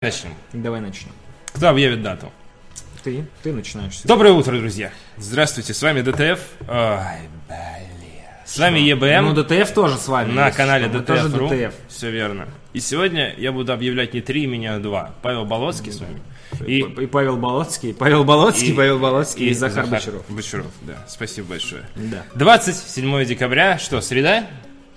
Начнем. Давай начнем. Кто объявит дату? Ты, ты начинаешь. Доброе утро, друзья. Здравствуйте, с вами DTF. Ой, блин. С вами ЕБМ Ну, DTF тоже с вами. на есть, канале DTF. Тоже DTF. Все верно. И сегодня я буду объявлять не три имени, а два. Павел Болоцкий с вами. И, И, и Павел Болоцкий. Павел Болоцкий, И- Павел Болоцкий и, Захар, Бочаров. Бочаров, да. Спасибо большое. Да. 27 декабря, что, среда?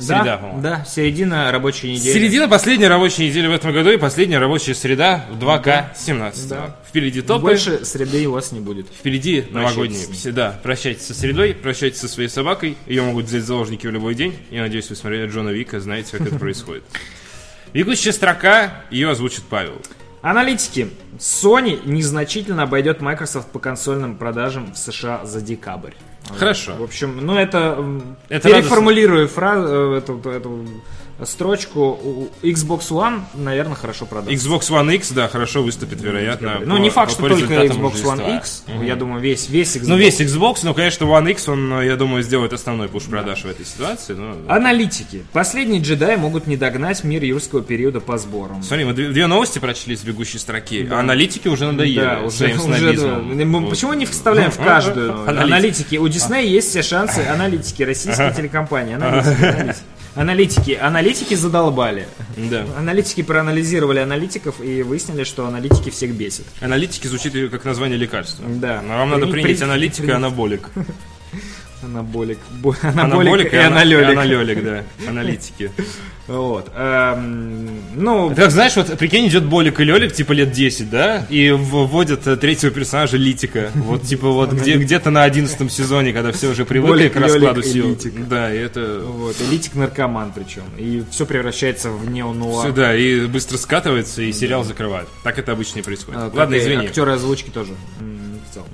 Среда, да, да, середина рабочей недели. Середина последней рабочей недели в этом году и последняя рабочая среда в 2K17. Да. Впереди топы. Больше среды у вас не будет. Впереди новогодние. Всегда прощайтесь со средой, прощайтесь со своей собакой. Ее могут взять в заложники в любой день. Я надеюсь, вы смотрели Джона Вика, знаете, как это происходит. Бегущая строка, ее озвучит Павел. Аналитики. Sony незначительно обойдет Microsoft по консольным продажам в США за декабрь. Хорошо. В общем, ну это, Это переформулирую фразу, эту, эту строчку. У Xbox One, наверное, хорошо продастся. Xbox One X, да, хорошо выступит, вероятно. Ну, по- не факт, что только Xbox One. X. Я думаю, весь, весь Xbox. Ну, весь Xbox, но, конечно, One X, он, я думаю, сделает основной пуш продаж в этой ситуации. но- Аналитики. Последние джедаи могут не догнать мир юрского периода по сборам. Смотри, мы две, новости прочли с бегущей строки, а аналитики уже надоели Да, уже, уже да. Мы Вот. Почему не вставляем в каждую? Аналитики. Аналитики. У Диснея есть все шансы. Аналитики. Российские телекомпании. Аналитики. аналитики. Аналитики. Аналитики задолбали. Да. Аналитики проанализировали аналитиков и выяснили, что аналитики всех бесят. Аналитики звучит как название лекарства. Да. Но вам надо При- принять при- аналитика и анаболик. Анаболик. Бо- Анаболик и ана- аналелик. аналелик, да. Аналитики. Вот. Эм, Ну, Так, знаешь, вот прикинь, идет Болик и Лелик, типа лет 10, да, и вводят э, третьего персонажа Литика. Вот, типа, вот где, где-то на одиннадцатом сезоне, когда все уже привыкли Болик, к раскладу Лелик и сил. Литик. Да, и это... вот. Элитик наркоман причем. И все превращается в неонуар. Сюда, и быстро скатывается, и сериал закрывают. Так это обычно и происходит. А, Ладно, и извини. Актеры озвучки тоже. Целом.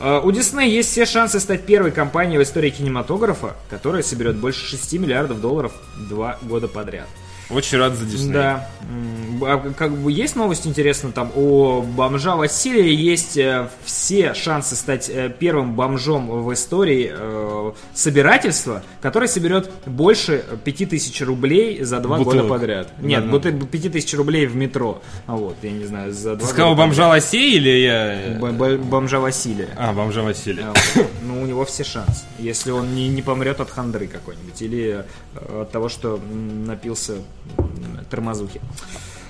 А, У Disney есть все шансы стать первой компанией в истории кинематографа, которая соберет больше 6 миллиардов долларов два года подряд. Очень рад за Дисней. Да. А Как бы есть новость интересная там у бомжа Василия есть э, все шансы стать э, первым бомжом в истории э, собирательства, который соберет больше 5000 рублей за два года Бутылок. подряд. Нет, Да-да. бут- 5000 рублей в метро. А Вот, я не знаю, за два Ты сказал года бомжа Лосей или я... подряд. Б- бомжа Василия. А, бомжа Василия. А, вот. Ну, у него все шансы. Если он не, не помрет от хандры какой-нибудь или э, от того, что напился тормозухи.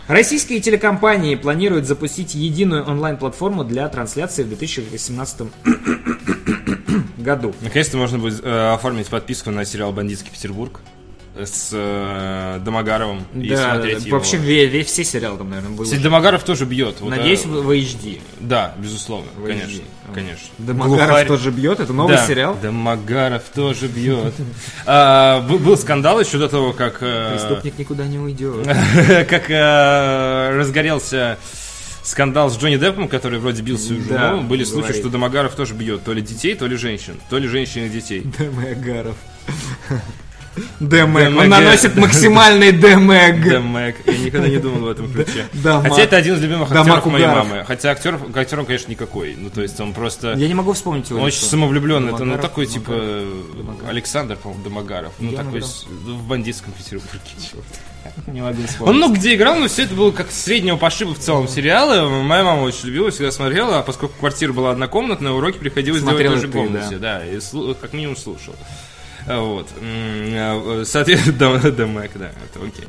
Российские телекомпании планируют запустить единую онлайн-платформу для трансляции в 2018 году. Наконец-то можно будет э, оформить подписку на сериал «Бандитский Петербург» с э, Домогаровым и Да, смотреть да, его. вообще ве- ве- все сериалы там, наверное, были. Кстати, Домогаров тоже бьет. Вот, Надеюсь, в, в HD. Да, безусловно, В конечно, HD. конечно. Домогаров Глухарь- тоже бьет, это новый Да, сериал. Домогаров тоже бьет. А, был, был скандал еще до того, как... э, Преступник никуда не уйдет. как э, разгорелся скандал с Джонни Деппом, который вроде бил свою жену. Да, Были случаи, говорит. что Домогаров тоже бьет то ли детей, то ли женщин, то ли женщин и детей. Дэмэгаров. Дэмэг. Он наносит максимальный дэмэг. Дэмэг. Я никогда не думал в этом ключе. Дамаг. Хотя это один из любимых Дамаг актеров моей мамы. Хотя актер, актер он, конечно, никакой. Ну, то есть он просто... Я не могу вспомнить его Он очень самовлюбленный. Это, ну, такой, типа. Александр, по-моему, Домогаров. Ну, Я такой в бандитском Петербурге. Не могу Он вспомнить. много где играл, но все это было как среднего пошиба в целом сериалы. Моя мама очень любила, всегда смотрела, а поскольку квартира была однокомнатная, уроки приходилось Смотрел делать в той же комнате. Да, и как минимум слушал. А, Вот. А, Соответственно, Домэк, да, это окей.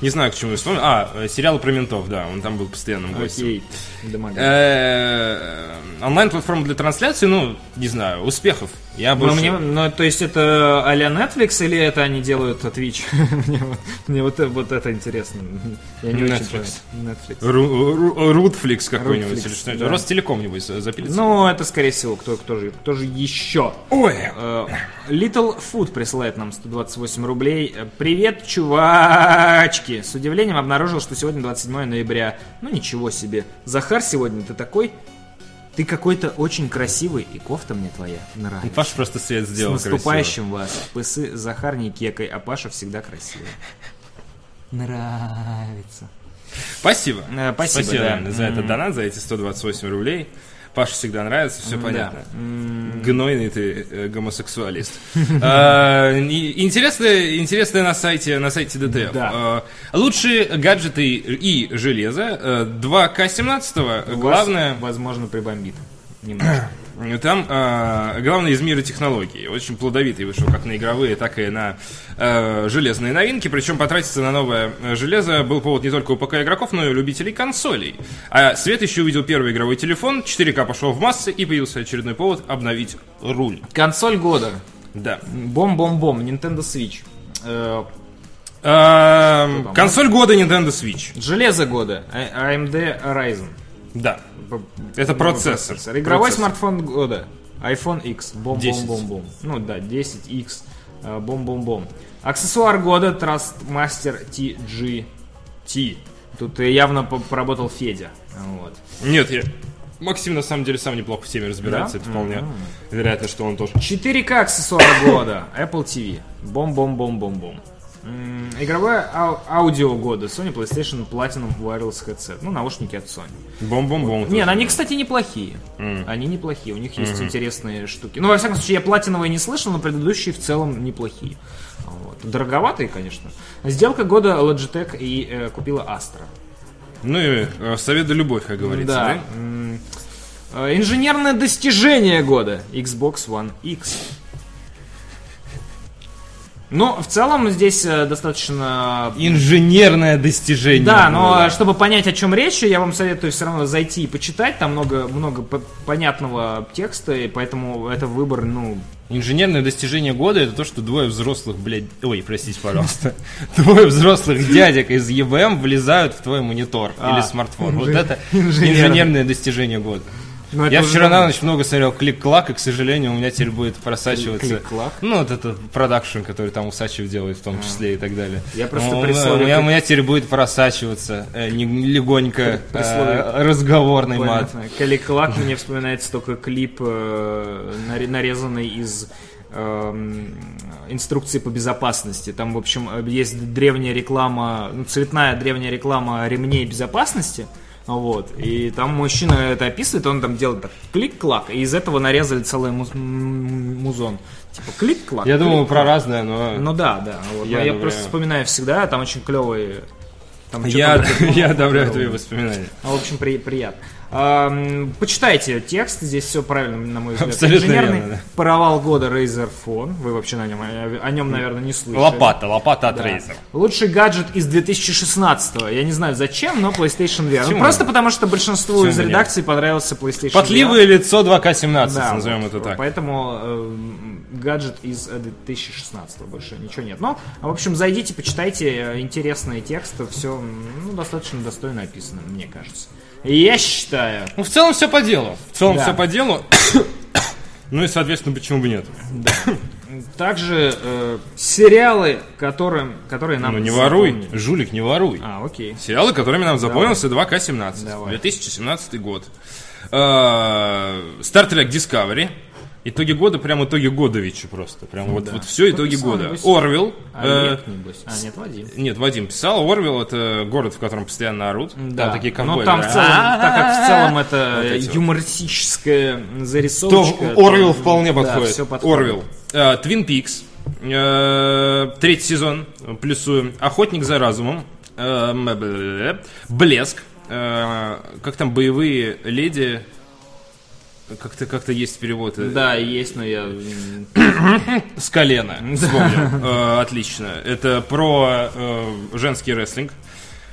Не знаю, к чему я вспомнил. А, э, сериал про ментов, да, он там был постоянным гостем. Дэмэгаров. Э, Онлайн-платформа для трансляции, ну, не знаю, успехов. Я Ну, больше... мне, ну, то есть это а-ля Netflix или это они делают Twitch? мне вот, мне вот, вот это интересно. Я не Netflix. Netflix. Ру- Ру- Рутфликс какой-нибудь или что-нибудь. да. Ростелеком, небось, запилится. Ну, это, скорее всего, кто, кто, же, кто же еще? Ой, Э, Little Food присылает нам 128 рублей. Привет, чувачки! С удивлением обнаружил, что сегодня 27 ноября. Ну ничего себе. Захар, сегодня ты такой... Ты какой-то очень красивый, и кофта мне твоя нравится. Паша просто свет С сделал наступающим вас. Пысы Захар не кекой, а Паша всегда красивый. Нравится. Спасибо. Э, спасибо, да. Реально, за этот донат, за эти 128 рублей. Паша всегда нравится, все понятно. Гнойный ты э, гомосексуалист. А, Интересное, на сайте, на сайте. Да. А, Лучшие гаджеты и железо. э, 2К17, вас, главное, Возможно, прибомбит. Немножко. там а, главное из мира технологий. Очень плодовитый вышел как на игровые, так и на э, железные новинки. Причем потратиться на новое э, железо был повод не только у ПК игроков, но и у любителей консолей. А Свет еще увидел первый игровой телефон, 4К пошел в массы и появился очередной повод обновить руль. Консоль года. Да. Бом-бом-бом. Nintendo Switch. Э, Эм, консоль года Nintendo Switch. Железо года. А- AMD Ryzen. Да. Это процессор. Игровой Процессор. смартфон года. iPhone X. 10. Бом-бом-бом-бом. Ну да, 10X. э, Бом-бом-бом. Аксессуар года Trustmaster TGT. Тут явно по- поработал Федя. Вот. Нет, я... Максим на самом деле сам неплохо в теме разбирается. Да? Это вполне вероятно, что он тоже. 4К аксессуар года. Apple TV. Бом-бом-бом-бом-бом. Ау- аудио года. Sony PlayStation Platinum Wireless Headset. Ну, наушники от Sony. Бом-бом-бом. Нет, они, кстати, неплохие. Они неплохие, у них есть интересные штуки. Ну, во всяком случае, я платиновые не слышал, но предыдущие в целом неплохие. Вот. Дороговатые, конечно. Сделка года Logitech и э, купила Astra. Ну и э, совет да любовь, как говорится. Да. да? Э, Инженерное достижение года Xbox One X. Но в целом здесь э, достаточно Инженерное достижение. Да, но чтобы понять, о чем речь, я вам советую все равно зайти и почитать. Там много, много понятного текста, и поэтому это выбор, ну, Инженерное достижение года это то, что двое взрослых, блядь, ой, простите, пожалуйста, двое взрослых дядек из ЕВМ влезают в твой монитор А, или смартфон. Вот это инженерное достижение года. Ну, это Я вчера на ночь много смотрел клик-клак, и, к сожалению, у меня теперь будет просачиваться... Клик-клак? Ну, вот это продакшн, который там Усачев делает в том числе и так далее. Я просто Ну, при слове у, меня, у меня теперь будет просачиваться э, не- легонько При- при э, разговорный мат. понятно. Каликлак мне вспоминается только клип, э, наре- нарезанный из эм, инструкции по безопасности. Там, в общем, э, есть древняя реклама, ну, цветная древняя реклама ремней безопасности. Вот. И там мужчина это описывает, он там делает так клик-клак, и из этого нарезали целый муз- музон. Типа клик-клак. Я думал клик-клак. про разное, но... Ну да, да. Вот. Я Я, просто вспоминаю всегда, там очень клевые. Там я, я одобряю твои воспоминания. ну, в общем, при- приятно. Почитайте текст, здесь все правильно, на мой взгляд. Абсолютно Инженерный верно, да. провал года Razer Phone. Вы вообще на нем, о, о нем, наверное, не слышали. Лопата, лопата от Да. Razer. Лучший гаджет из 2016 Я не знаю зачем, но PlayStation VR. Ну, просто потому, что большинству Почему из нет? редакций понравился PlayStation Потливое VR. лицо 2К17, Да, назовем вот, это так. Поэтому э, гаджет из э, 2016 больше ничего нет. Но, в общем, зайдите, почитайте э, интересные тексты, все ну, достаточно достойно описано, мне кажется. Я считаю, Ну, в целом все по делу. В целом Да. все по делу. Ну и, соответственно, почему бы нет? также э, сериалы, которым, которые нам Ну не воруй, запомнились. жулик, не воруй. А, окей. Сериалы, которыми нам запомнился 2К17. Давай. 2017 год. Э, Star Trek Discovery. Итоги года, прям итоги Годовича просто. Прям вот, Да. вот все Кто итоги писал, года. небось? Орвилл. Олег, небось. А, нет, Вадим. Нет, Вадим писал. Орвилл это город, в котором постоянно орут. Там такие ковбои. Ну, там в да. целом, так как в целом это Вот юмористическая То зарисовочка. Орвилл вполне да, подходит. всё подходит. Орвилл. Э, Твин Пикс. Э, Третий сезон. Плюсуем. Охотник за разумом. Э. Блеск. Э, Как там боевые леди. Как-то как есть перевод. э, Да, есть, но я... С колена. Вспомнил. Э, Отлично. Это про э, женский рестлинг.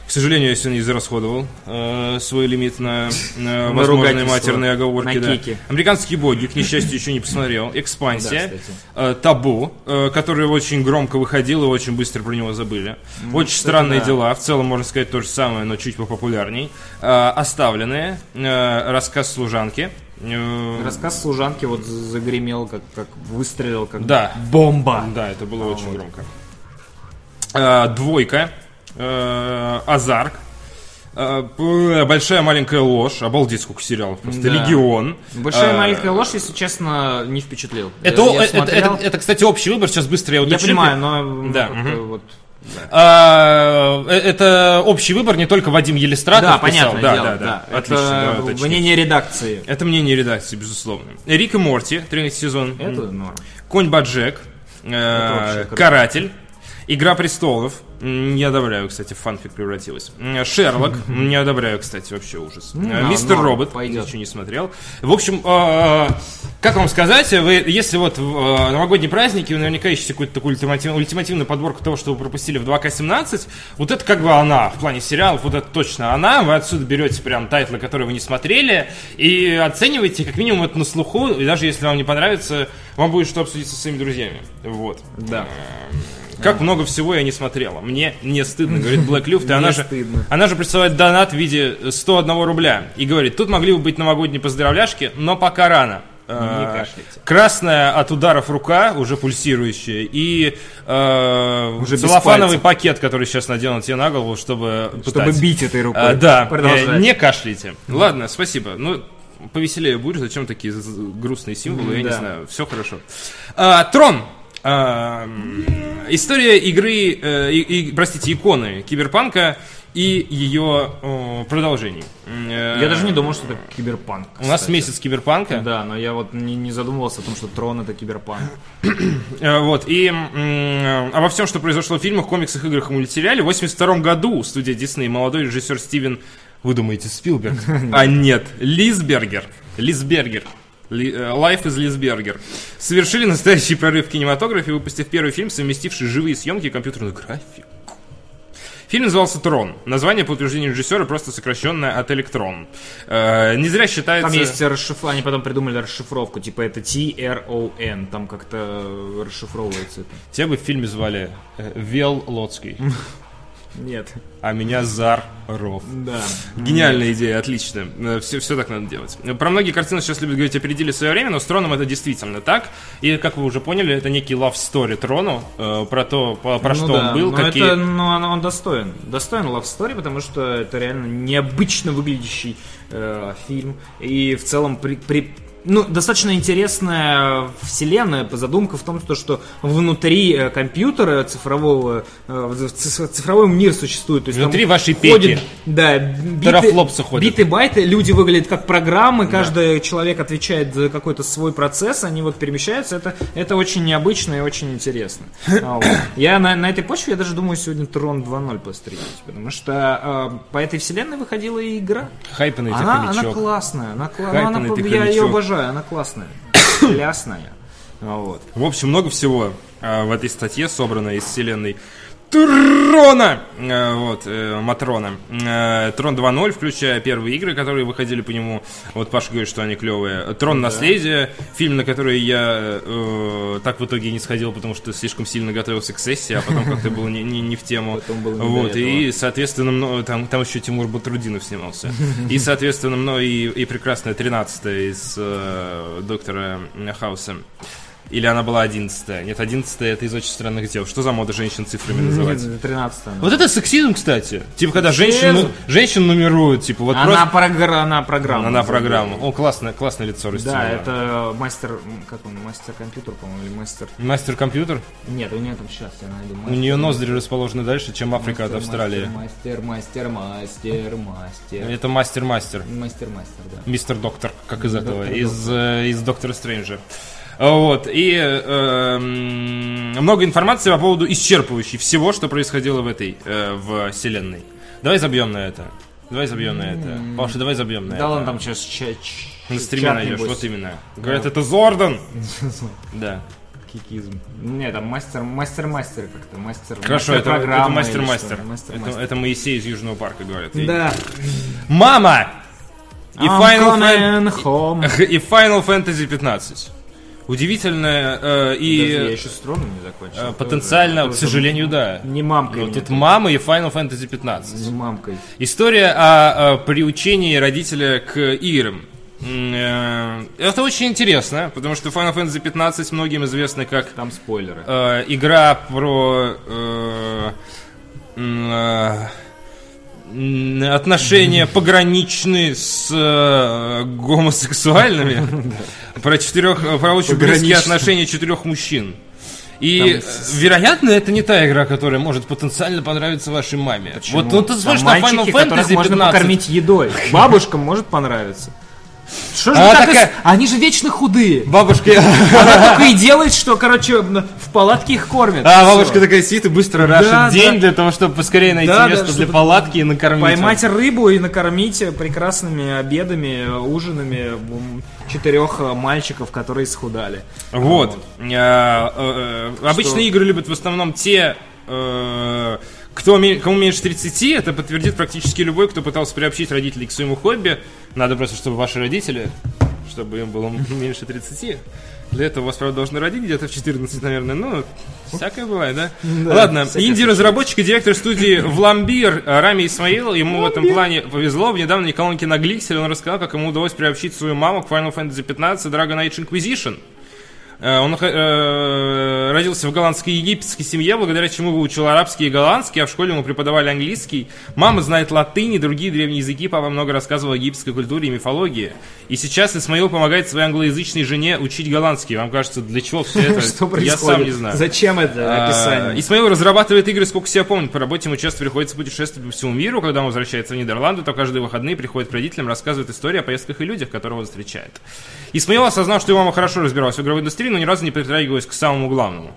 К сожалению, я сегодня израсходовал э, свой лимит на, на возможные матерные оговорки. на да. кики. Американские боги, к несчастью, еще не посмотрел. Да, Экспансия. кстати. э, Табу, э, который очень громко выходил и очень быстро про него забыли. очень кстати, странные да. дела. В целом, можно сказать, то же самое, но чуть попопулярней. Э, Оставленные. э, Рассказ служанки. Э, Рассказ служанки вот загремел, как, как выстрелил, как Да. бомба. Да, это было очень громко. Э, Двойка. Азарк. Э, Большая маленькая ложь. Обалдеть, сколько сериалов. Просто Да. Легион. Большая маленькая ложь, если честно, не впечатлил. Это, Я- я это, смотрел. это, это, кстати, общий выбор. Сейчас быстро я Я уточню. понимаю, но Да, как-то мгм. Вот А, э, это общий выбор, не только Вадим Елистратов Да, писал. понятное да, дело, да, да, да. Отлично, Это уточним. мнение редакции. Это мнение редакции, безусловно. Рик и Морти, третий сезон. Это норм. Конь Баджек, э. Каратель, Игра престолов. Не одобряю, кстати, в фанфик превратилась. Шерлок. Не одобряю, кстати, вообще ужас. Ну, Э, Мистер Робот. пойдет. Ничего не смотрел. В общем, э, как вам сказать, вы, если вот в э, новогодние праздники вы наверняка ищете какую-то такую ультиматив- ультимативную подборку того, что вы пропустили в 2К17, вот это как бы она в плане сериалов, вот это точно она. Вы отсюда берете прям тайтлы, которые вы не смотрели, и оцениваете, как минимум, это на слуху, и даже если вам не понравится, вам будет что обсудить со своими друзьями. Вот. Да. Как много всего я не смотрела. Мне не стыдно, говорит Black Luft, и она Не же, она же присылает донат в виде 101 рубля. И говорит, тут могли бы быть новогодние поздравляшки, но пока рано. Кашляйте. Красная от ударов рука, уже пульсирующая, и э, Уже целлофановый пакет, который сейчас наденут тебе на голову, чтобы Чтобы пытать. бить этой рукой. А, да, Продолжай. не кашляйте. Ладно, спасибо. Ну, повеселее будешь, зачем такие грустные символы, я не Да. знаю. Все хорошо. А, Трон. А, м, история игры, э, и- и, простите, иконы киберпанка и ее э, продолжений. Э, Я даже не думал, что это киберпанк. У нас кстати. месяц киберпанка. Да, но я вот не, не задумывался о том, что трон это киберпанк. Э, Вот, и м, обо всем, что произошло в фильмах, комиксах, играх и мультсериале, в 82 году студия Дисней молодой режиссер Стивен, вы думаете, Спилберг? А нет, Лисбергер. Лисбергер. Э, Life из Лисбергер. Совершили настоящий прорыв в кинематографе, выпустив первый фильм, совместивший живые съемки и компьютерную графику. Фильм назывался «Трон». Название, по утверждению режиссера, просто сокращенное от «Электрон». Э, не зря считается... Там есть расшифровка, они потом придумали расшифровку, типа это T-R-O-N, там как-то расшифровывается это. Тебя бы в фильме звали э, Вел Лоцкий, Нет. а меня Зар Ров. Да. Гениальная идея, отлично. Все, все так надо делать. Про многие картины сейчас любят говорить, опередили свое время, но с Троном это действительно так. И, как вы уже поняли, это некий love story Трону, э, про то, по- про Ну что да, он был, но какие... это, ну, он, он достоин. Достоин Love Story, потому что это реально необычно выглядящий э, фильм. И в целом при, при- ну, достаточно интересная вселенная. Задумка в том, что, внутри э, компьютера цифрового, э, ци- цифровой мир существует. То есть Внутри вашей ходит, пеки. Да, биты, биты, байты, люди выглядят как программы, каждый человек отвечает за какой-то свой процесс, они вот перемещаются. Это, это очень необычно и очень интересно. А, вот. Я на, на этой почве, я даже думаю, сегодня Трон 2.0 пострелить, потому что э, по этой вселенной выходила и игра. Хайпанный Она, она классная, она, кла- Хайпанный она, ты я ее хомячок. Обожаю, она классная, плясная. А, Вот. В общем, много всего э, в этой статье собрано из вселенной Трона! Э, вот, э, Матрона. Э, Трон 2.0, включая первые игры, которые выходили по нему. Вот Паша говорит, что они клевые. Трон Наследие, фильм, на который я э, так в итоге не сходил, потому что слишком сильно готовился к сессии, а потом как-то было не, не- не в тему. Вот, и, соответственно, мно- там, там еще Тимур Батрудинов снимался. И, соответственно, мной и, и прекрасная 13 из э, доктора Хауса. Или она была 11 Нет, 11 это из очень странных дел. Что за мода женщин цифрами называть? 13 Вот это сексизм, кстати. Типа, когда женщин, ну- женщин нумеруют, типа, вот Она, просто... програ- она программа. Она программа. О, классное, классное лицо растянуло. Да, это мастер, как он, мастер компьютер, по-моему, или мастер... Мастер-компьютер. Нет, у нее там сейчас, я найду. У мастер- нее ноздри расположены дальше, чем Африка от мастер, Австралии. Мастер, мастер, мастер, мастер. Это мастер-мастер. Мастер, мастер, да. Мистер Доктор, как из этого, из, э, из Доктора Стрэнджа. Вот, и э, много информации по поводу исчерпывающей всего, что происходило в этой, э, в вселенной. Давай забьем на это. Давай забьем на это. Паша, давай забьем на Да это. ладно, там сейчас чат. На стриме чат, найдешь, вот именно. Говорят, это Зордан. Да. Кикизм. Не, там мастер, мастер, мастер как-то, мастер. Хорошо, мастер это, это мастер-мастер. что-то, мастер, Это, мастер. это Моисей из Южного парка, говорят. Да. Мама! И I'm Final, Fan- и Final Fantasy 15. Удивительное э, и... Подожди, я еще струну не закончил. Э, Тоже- Потенциально, к сожалению, да. Не мамкой. Вот это мама и Final Fantasy 15. Не мамкой. История о, о приучении родителя к играм. Э, Это очень интересно, потому что Final Fantasy 15 многим известна как Там спойлеры. э, игра про э, э, отношения пограничные с э, гомосексуальными, про четырех, про очень близкие отношения четырех мужчин. И, Там э, вероятно, это не та игра, которая может потенциально понравиться вашей маме. Почему? Вот, ну ты Там смотришь на Final Fantasy можно 15. покормить едой. Бабушкам может понравиться. Что же А так такая- Они же вечно худые. Бабушка, Она только и делает, что, короче, в палатке их кормят. а бабушка такая сидит и быстро рашит Да, день для того, чтобы поскорее найти место для палатки и накормить. Поймать рыбу и накормить прекрасными обедами, ужинами четырех э, мальчиков, которые схудали. Вот. А, э, э, Обычно игры любят в основном те, кто, кому меньше 30, это подтвердит практически любой, кто пытался приобщить родителей к своему хобби. Надо просто, чтобы ваши родители, чтобы им было меньше 30. Для этого вас, правда, должны родить где-то в 14, наверное. Ну, всякое бывает, да? Ладно, всякое инди-разработчик и директор студии Вламбир э, Рами Исмаил, ему в этом плане повезло. В недавней колонке на Гликселе он рассказал, как ему удалось приобщить свою маму к Final Fantasy 15 Dragon Age Inquisition. Э, Он э, родился в голландской и египетской семье, благодаря чему выучил арабский и голландский, а в школе ему преподавали английский. Мама знает латынь и другие древние языки, папа много рассказывал о египетской культуре и мифологии. И сейчас Исмаил помогает своей англоязычной жене учить голландский. Вам кажется, для чего все это? Что Я сам не знаю. Зачем это А, описание? Исмаил разрабатывает игры, сколько себя помнит. По работе ему часто приходится путешествовать по всему миру. Когда он возвращается в Нидерланды, то каждые выходные приходит к родителям, рассказывает истории о поездках и людях, которых он встречает. Исмаил осознал, что его мама хорошо разбиралась в игровой индустрии, но ни разу не притрагивалась к самому главному.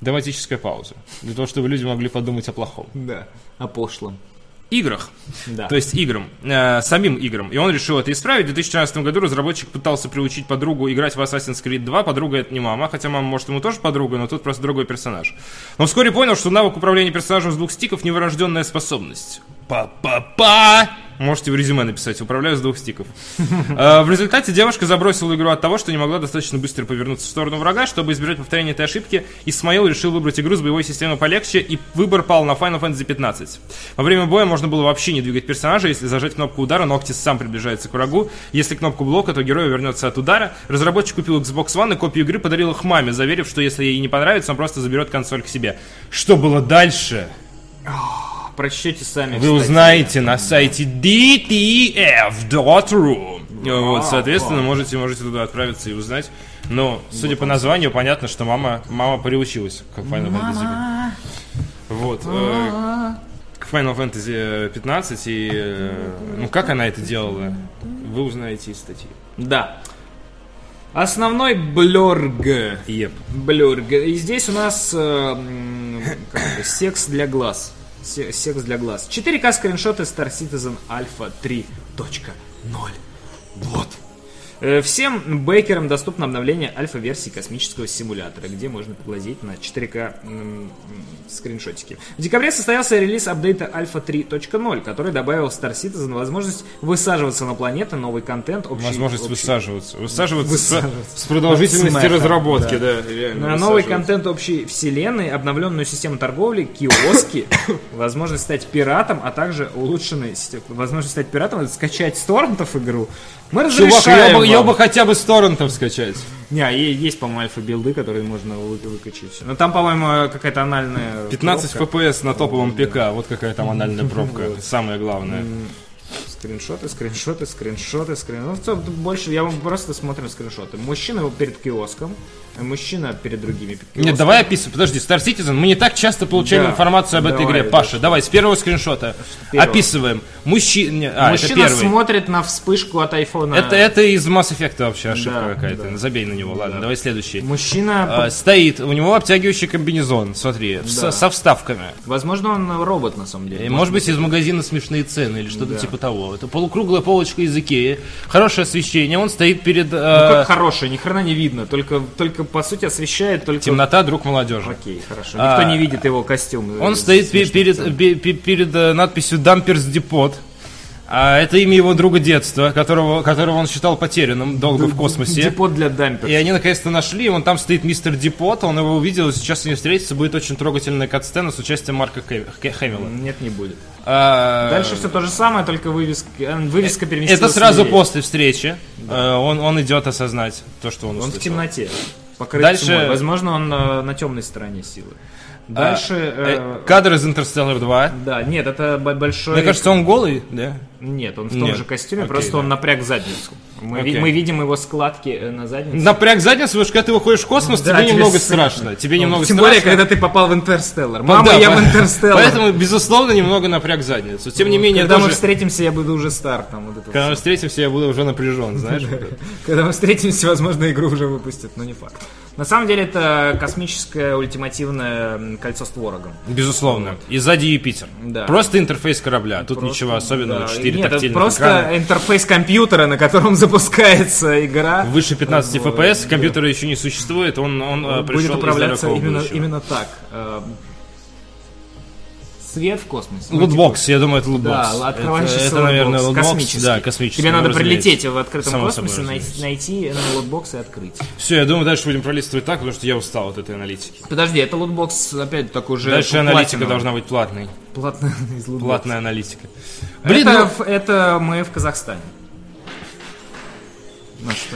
Драматическая пауза. Для того, чтобы люди могли подумать о плохом. Да, о пошлом. Играх. Да. То есть играм, э, самим играм. И он решил это исправить. В 2014 году разработчик пытался приучить подругу играть в Assassin's Creed 2. Подруга это не мама, хотя мама, может, ему тоже подруга, но тут просто другой персонаж. Но вскоре понял, что навык управления персонажем с двух стиков – невырожденная способность. Па-па-па! Можете в резюме написать, управляю с двух стиков. Э, В результате девушка забросила игру от того, что не могла достаточно быстро повернуться в сторону врага. Чтобы избежать повторения этой ошибки, Исмаил решил выбрать игру с боевой системой полегче, и выбор пал на Final Fantasy 15. Во время боя можно было вообще не двигать персонажа, если зажать кнопку удара, Ноктис сам приближается к врагу. Если кнопку блока, то герой вернется от удара. Разработчик купил Xbox One и копию игры подарил их маме, заверив, что если ей не понравится, он просто заберет консоль к себе. Что было дальше? Прочтете сами. Вы кстати. узнаете на сайте dtf.ru. Вот, соответственно, можете, можете туда отправиться и узнать. Но, судя по названию, понятно, что мама, мама приучилась к Final Fantasy. Вот. э, К Final Fantasy 15 и... э, Ну, как она это делала, вы узнаете из статьи. Да. Основной блерг. Еп. Блерг. И здесь у нас э, секс для глаз. Се- Секс для глаз. 4К скриншоты Star Citizen Alpha 3.0. Вот. Э, Всем бейкерам доступно обновление альфа-версии космического симулятора, где можно поглазеть на 4К м, м, скриншотики. В декабре состоялся релиз апдейта Alpha 3.0, который добавил Star Citizen возможность высаживаться на планеты, новый контент, общий, Возможность общий- высаживаться. Высаживаться, с- Высаживаться. С, продолжительностью Смеха, разработки, да. реально На новый контент общей вселенной, обновленную систему торговли, киоски, возможность стать пиратом, а также улучшенная система- возможность стать пиратом, это скачать с торрентов игру. Мы Чувак, разрешаем я бы, я вам. бы хотя бы с торрентов скачать. Не, есть, по-моему, альфа-билды, которые можно вы- выкачать. Но там, по-моему, какая-то анальная 15 кнопка. FPS на топовом ПК. Вот какая там анальная пробка. Самое главное. Скриншоты, скриншоты, скриншоты, скриншоты. Ну, в целом, больше, я вам просто смотрим скриншоты. Мужчина перед киоском, а мужчина перед другими киосками. Нет, давай описывай. Подожди, Star Citizen, мы не так часто получаем Да. информацию об этой Давай, игре. да. Паша, давай, с первого скриншота. первого? Описываем. Мужчина... А, Мужчина смотрит на вспышку от айфона. Это, это из Mass Effect вообще ошибка Да, какая-то. да. Забей на него, ладно, давай следующий. Мужчина, А, стоит, у него обтягивающий комбинезон, смотри, Да. со вставками. возможно, он робот на самом деле. И, может быть, из магазина смешные цены или что-то Да. типа того. Это полукруглая полочка из Икеи, хорошее освещение, он стоит перед... Ну, э, как хороший, ни хрена не видно, только, только по сути освещает только... Темнота, друг молодежи. Окей, хорошо. А, Никто не видит его костюм. Он стоит перед, цен. пе- пе- перед э, надписью «Дамперс Депот». А это имя его друга детства, которого, которого он считал потерянным долго в космосе. Депот для дампера. И они наконец-то нашли, он там стоит мистер Депот, он его увидел, и сейчас они встретятся, будет очень трогательная кат-сцена с участием Марка Хэмилла. Нет, не будет. А, Дальше все то же самое, только вывеска, э, вывеска переместилась Это сразу после встречи. Э, Он, он идет осознать то, что он Он в услышал. темноте. Покрыт Дальше- тьмой. Возможно, он э, на темной стороне силы. Дальше... Э, э, Кадр из Интерстеллар 2. Да, нет, это большой... Мне кажется, он голый, да? Нет, он в том Нет. же костюме, Окей, просто да. он напряг задницу. Мы, Окей. ви- мы видим его складки э, на заднице. Напряг задницу, потому что когда ты выходишь в космос, Да, тебе тебе немного страшно. страшно. Тебе немного Тем страшно. более, когда ты попал в Интерстеллар. Мама, Да, я по- в Интерстеллар. Поэтому, безусловно, немного напряг задницу. Тем не менее, Когда мы тоже, встретимся, я буду уже стар. Там, вот это когда мы встретимся, я буду уже напряжен, знаешь. вот это. Когда мы встретимся, возможно, игру уже выпустят, но не факт. На самом деле, это космическое ультимативное м, кольцо с творогом. Безусловно. И сзади Юпитер. Да. Просто интерфейс корабля. Тут Просто, ничего особенного. да. 4 Нет, это просто экрана. интерфейс компьютера, на котором запускается игра. Выше 15 Вот, FPS, компьютера еще не существует, он, он, э, будет пришел из управляться именно, будущего. именно так. Свет в космосе. Ну, Лутбокс, я думаю, это лутбокс. Да, открывающийся это, это, лутбокс, наверное, лутбокс. космический. Да, космический. Тебе ну, надо разумеется. прилететь в открытом Само собой, космосе, най- разумеется. найти на лутбокс и открыть. Все, я думаю, дальше будем пролистывать так, потому что я устал от этой аналитики. Подожди, это лутбокс опять так уже Дальше аналитика должна быть платной. Платно из лутбокса. Платная аналитика. Блин, Блин, это, ну, это мы в Казахстане.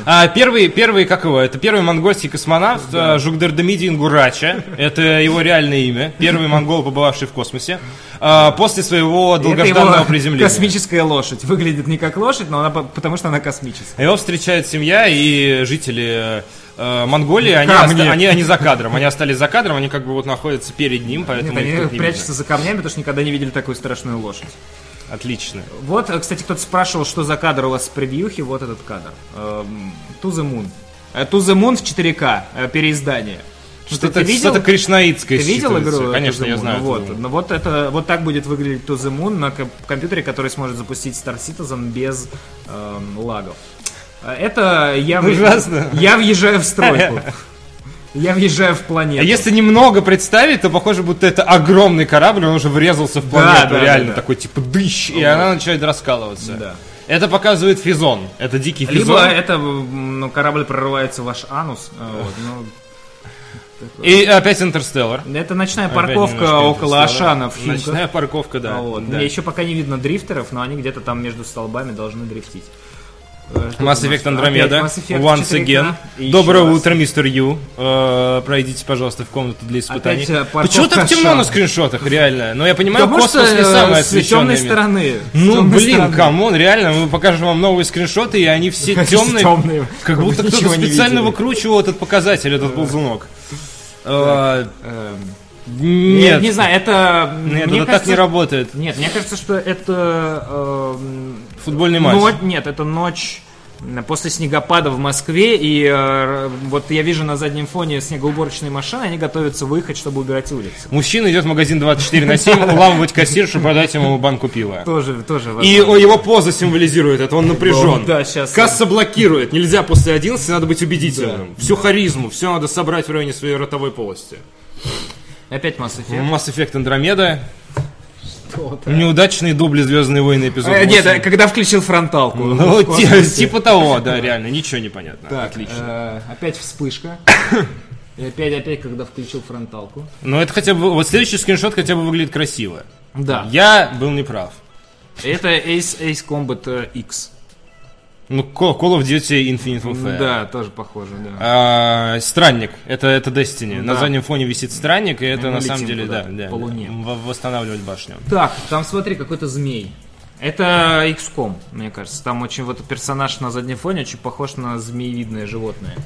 А, первый, первый, как его, это первый монгольский космонавт да. Жугдардамиди Ингурача. Это его реальное имя. Первый монгол, побывавший в космосе. А, после своего долгожданного приземления. космическая лошадь. Выглядит не как лошадь, но она по- потому что она космическая. Его встречает семья и жители э, Монголии, они, оста- они, они за кадром, они остались за кадром, они как бы вот находятся перед ним, поэтому Нет, они не прячутся видно. за камнями, потому что никогда не видели такую страшную лошадь. Отлично. Вот, э, кстати, кто-то спрашивал, что за кадр у вас в превьюхе. Вот этот кадр. Эм, To the Moon. Э, To the Moon в 4К. э, Переиздание. Ну, Что-то ты видел? что кришнаитское Ты видел игру? Конечно, я знаю. Вот, ну, вот это, вот так будет выглядеть To the Moon на комп- компьютере, который сможет запустить Star Citizen без эм, лагов. Это я, Ужасно. я въезжаю в стройку. Я въезжаю в планету. А если немного представить, то похоже, будто это огромный корабль, он уже врезался в планету, да, реально да, да. такой типа дыщ, и она начинает раскалываться. Да. Это показывает физон. Это дикий Либо физон. это м, ну, корабль прорывается в ваш анус. э, вот, ну, И опять Интерстеллар. Это ночная парковка около. Ашана в Химках. Ночная парковка, да. А вот. да. Мне еще пока не видно дрифтеров, но они где-то там между столбами должны дрифтить. Э, Mass? Effect Andromeda. Mass Effect Once 4K. again. Доброе раз. утро, мистер Ю. Э, пройдите, пожалуйста, в комнату для испытаний. Опять, э, Почему так темно на скриншотах, реально? Но я понимаю, Потому что космос не э, самое с освещенное темной стороны. Ну, темной блин, стороны. камон, реально, мы покажем вам новые скриншоты, и они все темные. темные. Как будто кто-то специально видели. выкручивал этот показатель, этот ползунок. Эм, Нет, Я не знаю, это... нет, мне это так кажется, не работает. Нет, мне кажется, что это... эм, Футбольный матч. но- нет, это ночь после снегопада в Москве, и э, вот я вижу на заднем фоне снегоуборочные машины, они готовятся выехать, чтобы убирать улицы. Мужчина идет в магазин 24 на 7, уламывать кассиршу, продать ему банку пива. Тоже, тоже. И его поза символизирует это, он напряжен. Да, щас. Касса блокирует, нельзя после 11, надо быть убедительным. Всю харизму, все надо собрать в районе своей ротовой полости. Опять Mass Effect. Mass Effect Andromeda, Что-то. Неудачные дубли Звездные войны эпизод 8. Нет, э, когда включил фронталку. Ну, типа того, да, реально, ничего не понятно. Так, Отлично. э, опять вспышка. И опять, опять, когда включил фронталку. Но это хотя бы, вот следующий скриншот хотя бы выглядит красиво. Да. Я был неправ. Это Ace, Ace Combat X. Ну, Call of Duty Infinite Warfare. Да, тоже похоже, да. А, странник, это, это Destiny. На Да. заднем фоне висит странник, и это мы на самом деле, да, да, по луне. в- восстанавливать башню. Так, там смотри, какой-то змей. Это XCOM, мне кажется. Там очень вот персонаж на заднем фоне очень похож на змеевидное животное.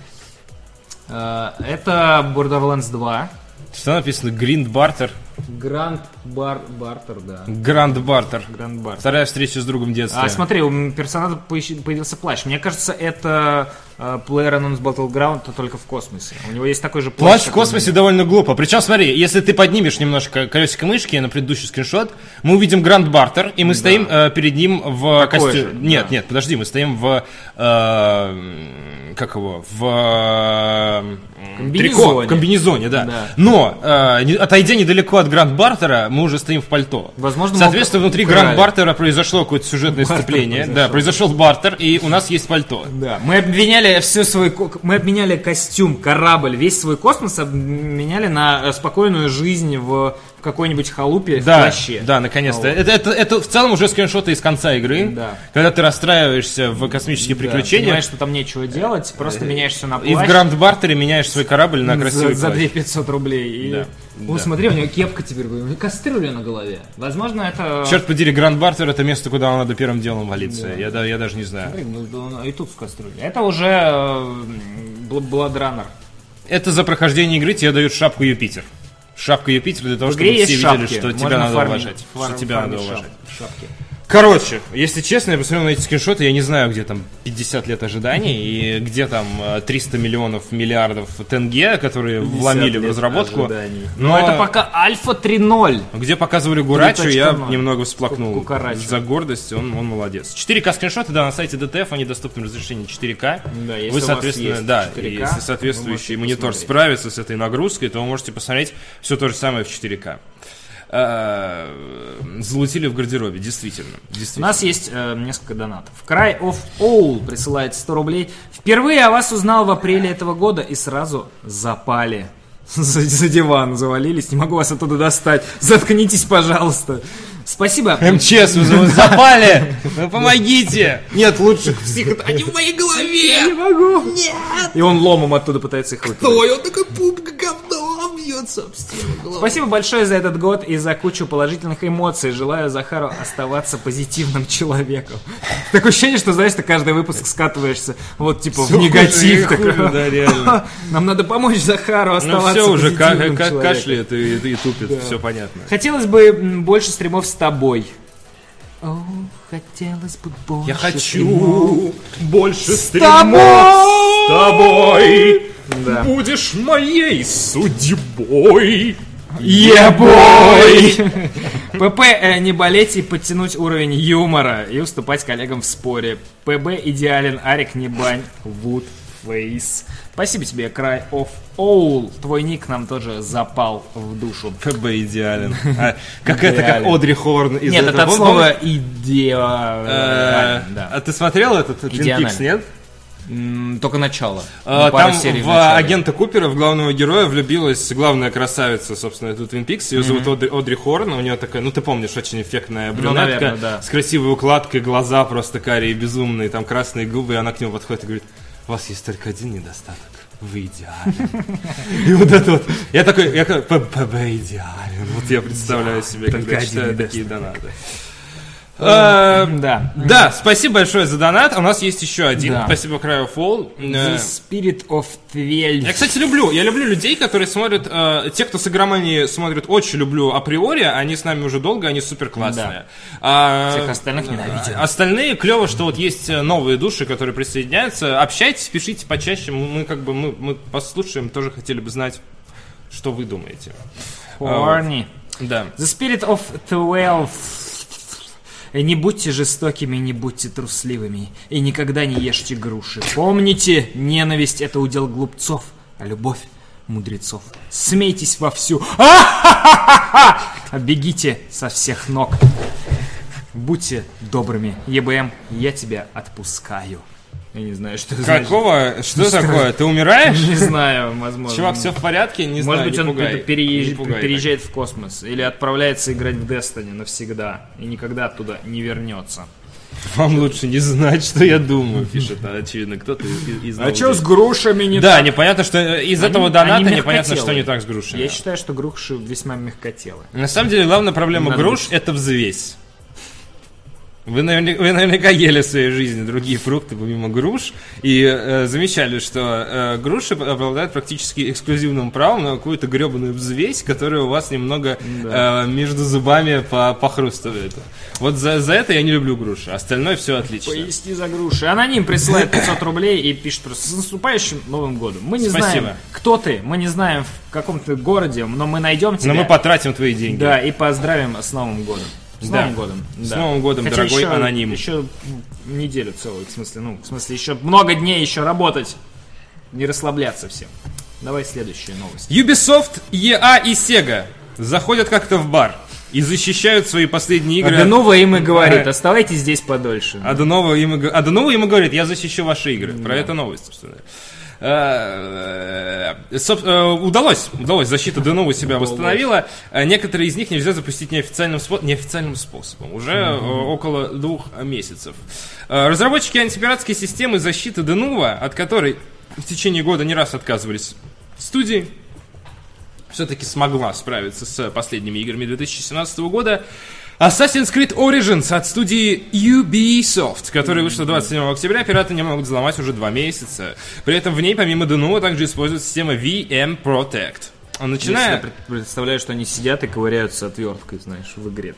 Э, Это Borderlands 2. Что написано? Гринд Бартер. Гранд Бар... Бартер, да. Гранд Бартер. Гранд Бартер. Вторая встреча с другом детства. А смотри, у персонажа появился плащ. Мне кажется, это э, PlayerUnknown's Battleground, то только в космосе. У него есть такой же плащ. Плащ в космосе меня. довольно глупо. Причем, смотри, если ты поднимешь немножко колесико мышки на предыдущий скриншот, мы увидим Гранд Бартер, и мы стоим э, перед ним в костюме. Нет, да. нет, подожди, мы стоим в... э, как его? В... э, Комбинезоне. трико, в комбинезоне, да. Да. Но, э, отойдя недалеко от Гранд Бартера, мы уже стоим в пальто. Возможно, Соответственно, внутри украли. Гранд Бартера произошло какое-то сюжетное Бартер сцепление. произошел. Да, произошел бартер, и у нас есть пальто. Да, мы обменяли все свой, мы обменяли костюм, корабль, весь свой космос обменяли на э, спокойную жизнь в в какой-нибудь халупе в Да, плаще. да, наконец-то. Вот. Это, это, это в целом уже скриншоты из конца игры. Да. Когда ты расстраиваешься в космические Да, приключения. понимаешь, что там нечего делать, просто меняешь все на плащ. и в Гранд Бартере меняешь свой корабль на за, красивый за плащ. 2500 рублей. И... Да, О, да. смотри, у него кепка теперь, у него кастрюля на голове. Возможно, это... Черт подери, Гранд Бартер это место, куда вам надо первым делом валиться. Я, да- я даже не знаю. Смотри, ну, и тут в кастрюле. Это уже э, Бл- Бладранер. Это за прохождение игры тебе дают шапку Юпитер. Шапка Юпитер для того, чтобы все видели, шапки. что тебя Можно надо фармить- уважать. фар- Что тебя надо уважать. шап- шапки. Короче, если честно, я посмотрел на эти скриншоты, я не знаю, где там 50 лет ожиданий и где там э, 300 миллионов миллиардов тенге, которые вломили в разработку. ожиданий. Но, Но это пока Альфа 3.0. где показывали Гурачу, я 3.0. немного всплакнул Ку- Кукарачу. за гордость, он, он молодец. 4К скриншоты, да, на сайте DTF, они доступны в разрешении 4К. Да, если вы, соответственно, да, 4К, и если вы соответствующий монитор посмотреть. справится с этой нагрузкой, то вы можете посмотреть все то же самое в 4К. Э, Залутили в гардеробе, действительно. У действительно. нас есть э, несколько донатов. Cry of Owl присылает 100 рублей. Впервые о вас узнал в апреле этого года и сразу запали. За, за диван завалились, не могу вас оттуда достать. Заткнитесь, пожалуйста. Спасибо. МЧС вызовут, запали! Ну, помогите! Нет, лучше псих... Они в моей голове! Не могу! Нет! И он ломом оттуда пытается их выкинуть. Ой, он такой пупка говном бьется об стену. Спасибо большое за этот год и за кучу положительных эмоций. Желаю Захару оставаться позитивным человеком. Такое ощущение, что, знаешь, ты каждый выпуск скатываешься вот типа Всё в негатив. хуже такой. да, реально. Нам надо помочь Захару Ну оставаться все уже, ка- позитивным ка- человеком. кашляет и, и тупит, все понятно. Хотелось бы больше стримов с тобой. О, хотелось бы больше Я стримов. хочу больше С тобой! с тобой. Да. Будешь моей судьбой. Ебой! ПП э, не болеть и подтянуть уровень юмора и уступать коллегам в споре. ПБ идеален, Арик не бань, Wood Face. Спасибо тебе, Cry of Owl. Твой ник нам тоже запал в душу. ПБ идеален. А, как это, как. Одри Хорн из Нет, этого. это от слова идеален. Э, да. А ты смотрел этот. Peaks, нет? Только начало. А, Ну, Там серий в начала. агента Купера, в главного героя, влюбилась главная красавица, собственно, это Твин Пикс. Ее зовут Одри, Одри Хорн. У нее такая, ну ты помнишь, очень эффектная брюнетка. Ну, наверное, да. С красивой укладкой, глаза просто карие, безумные, там красные губы. И она к нему подходит и говорит, у вас есть только один недостаток. Вы идеален. И вот это вот. Я такой, я ПБ идеален. Вот я представляю себе, когда читаю такие донаты. Э, Да. Да, спасибо большое за донат. А У нас есть еще один. Да. Спасибо Краю Фолл. The Spirit of Twelve. Я, кстати, люблю. Я люблю людей, которые смотрят. э, те, кто с игроманией смотрят, очень люблю априори. Они с нами уже долго, они супер классные. Всех остальных ненавидим. Остальные клево, что вот есть э, новые души, которые присоединяются. Общайтесь, пишите почаще. Мы, как бы мы, мы послушаем, тоже хотели бы знать, что вы думаете. Horny. Да. The Spirit of Twelve. Не будьте жестокими, не будьте трусливыми, и никогда не ешьте груши. Помните, ненависть — это удел глупцов, а любовь — мудрецов. Смейтесь вовсю. А Бегите со всех ног. Будьте добрыми. ЕБМ, я тебя отпускаю. Я не знаю, что это значит. Какого? Что такое? Ты умираешь? Не знаю, возможно. Чувак, все в порядке? Не Может знаю, быть, не он пугай. переезж- Не пугай так. переезжает в космос или отправляется играть в Destiny навсегда и никогда оттуда не вернется. Вам лучше не знать, что я думаю, пишет, а, очевидно, кто-то из, из новых людей. грушами не Да, непонятно, что э, из Они- этого доната они непонятно, что не так с грушами. Я считаю, что груши весьма мягкотелые. На самом деле, главная проблема Надо груш быть. это взвесь. Вы наверняка, вы наверняка ели в своей жизни другие фрукты помимо груш и э, замечали, что э, груши обладают практически эксклюзивным правом на какую-то гребаную взвесь, которая у вас немного э, между зубами по- похрустывает. Вот за, за это я не люблю груши, остальное все отлично. Поясни за груши. Аноним присылает 500 рублей и пишет просто с наступающим Новым годом. Мы не Спасибо. знаем, кто ты, мы не знаем в каком ты городе, но мы найдем тебя. Но мы потратим твои деньги. Да, и поздравим с Новым годом. С Да. Новым годом. С да. Новым годом, Хотя дорогой еще, аноним. Еще неделю целую, в смысле, ну, в смысле, еще много дней еще работать. Не расслабляться всем. Давай следующая новость. Ubisoft, EA и Sega заходят как-то в бар и защищают свои последние игры. Аденова им и говорит, оставайтесь здесь подольше. Аденова им, и Аденова ему говорит, я защищу ваши игры. Про это новость, собственно. Э, соб- э, Удалось, удалось, защита Denuvo себя восстановила. Э, Некоторые из них нельзя запустить неофициальным, спо- неофициальным способом, уже э, около двух месяцев. Э, Разработчики антипиратской системы защиты Denuvo, от которой в течение года не раз отказывались студии, все-таки смогла справиться с последними играми 2017 года. Assassin's Creed Origins от студии Ubisoft, которая вышла 27 октября, пираты не могут взломать уже два месяца. При этом в ней, помимо Denuvo, также используется система VM Protect. Я Начиная... пред- представляю, что они сидят и ковыряются отверткой, знаешь, в игре.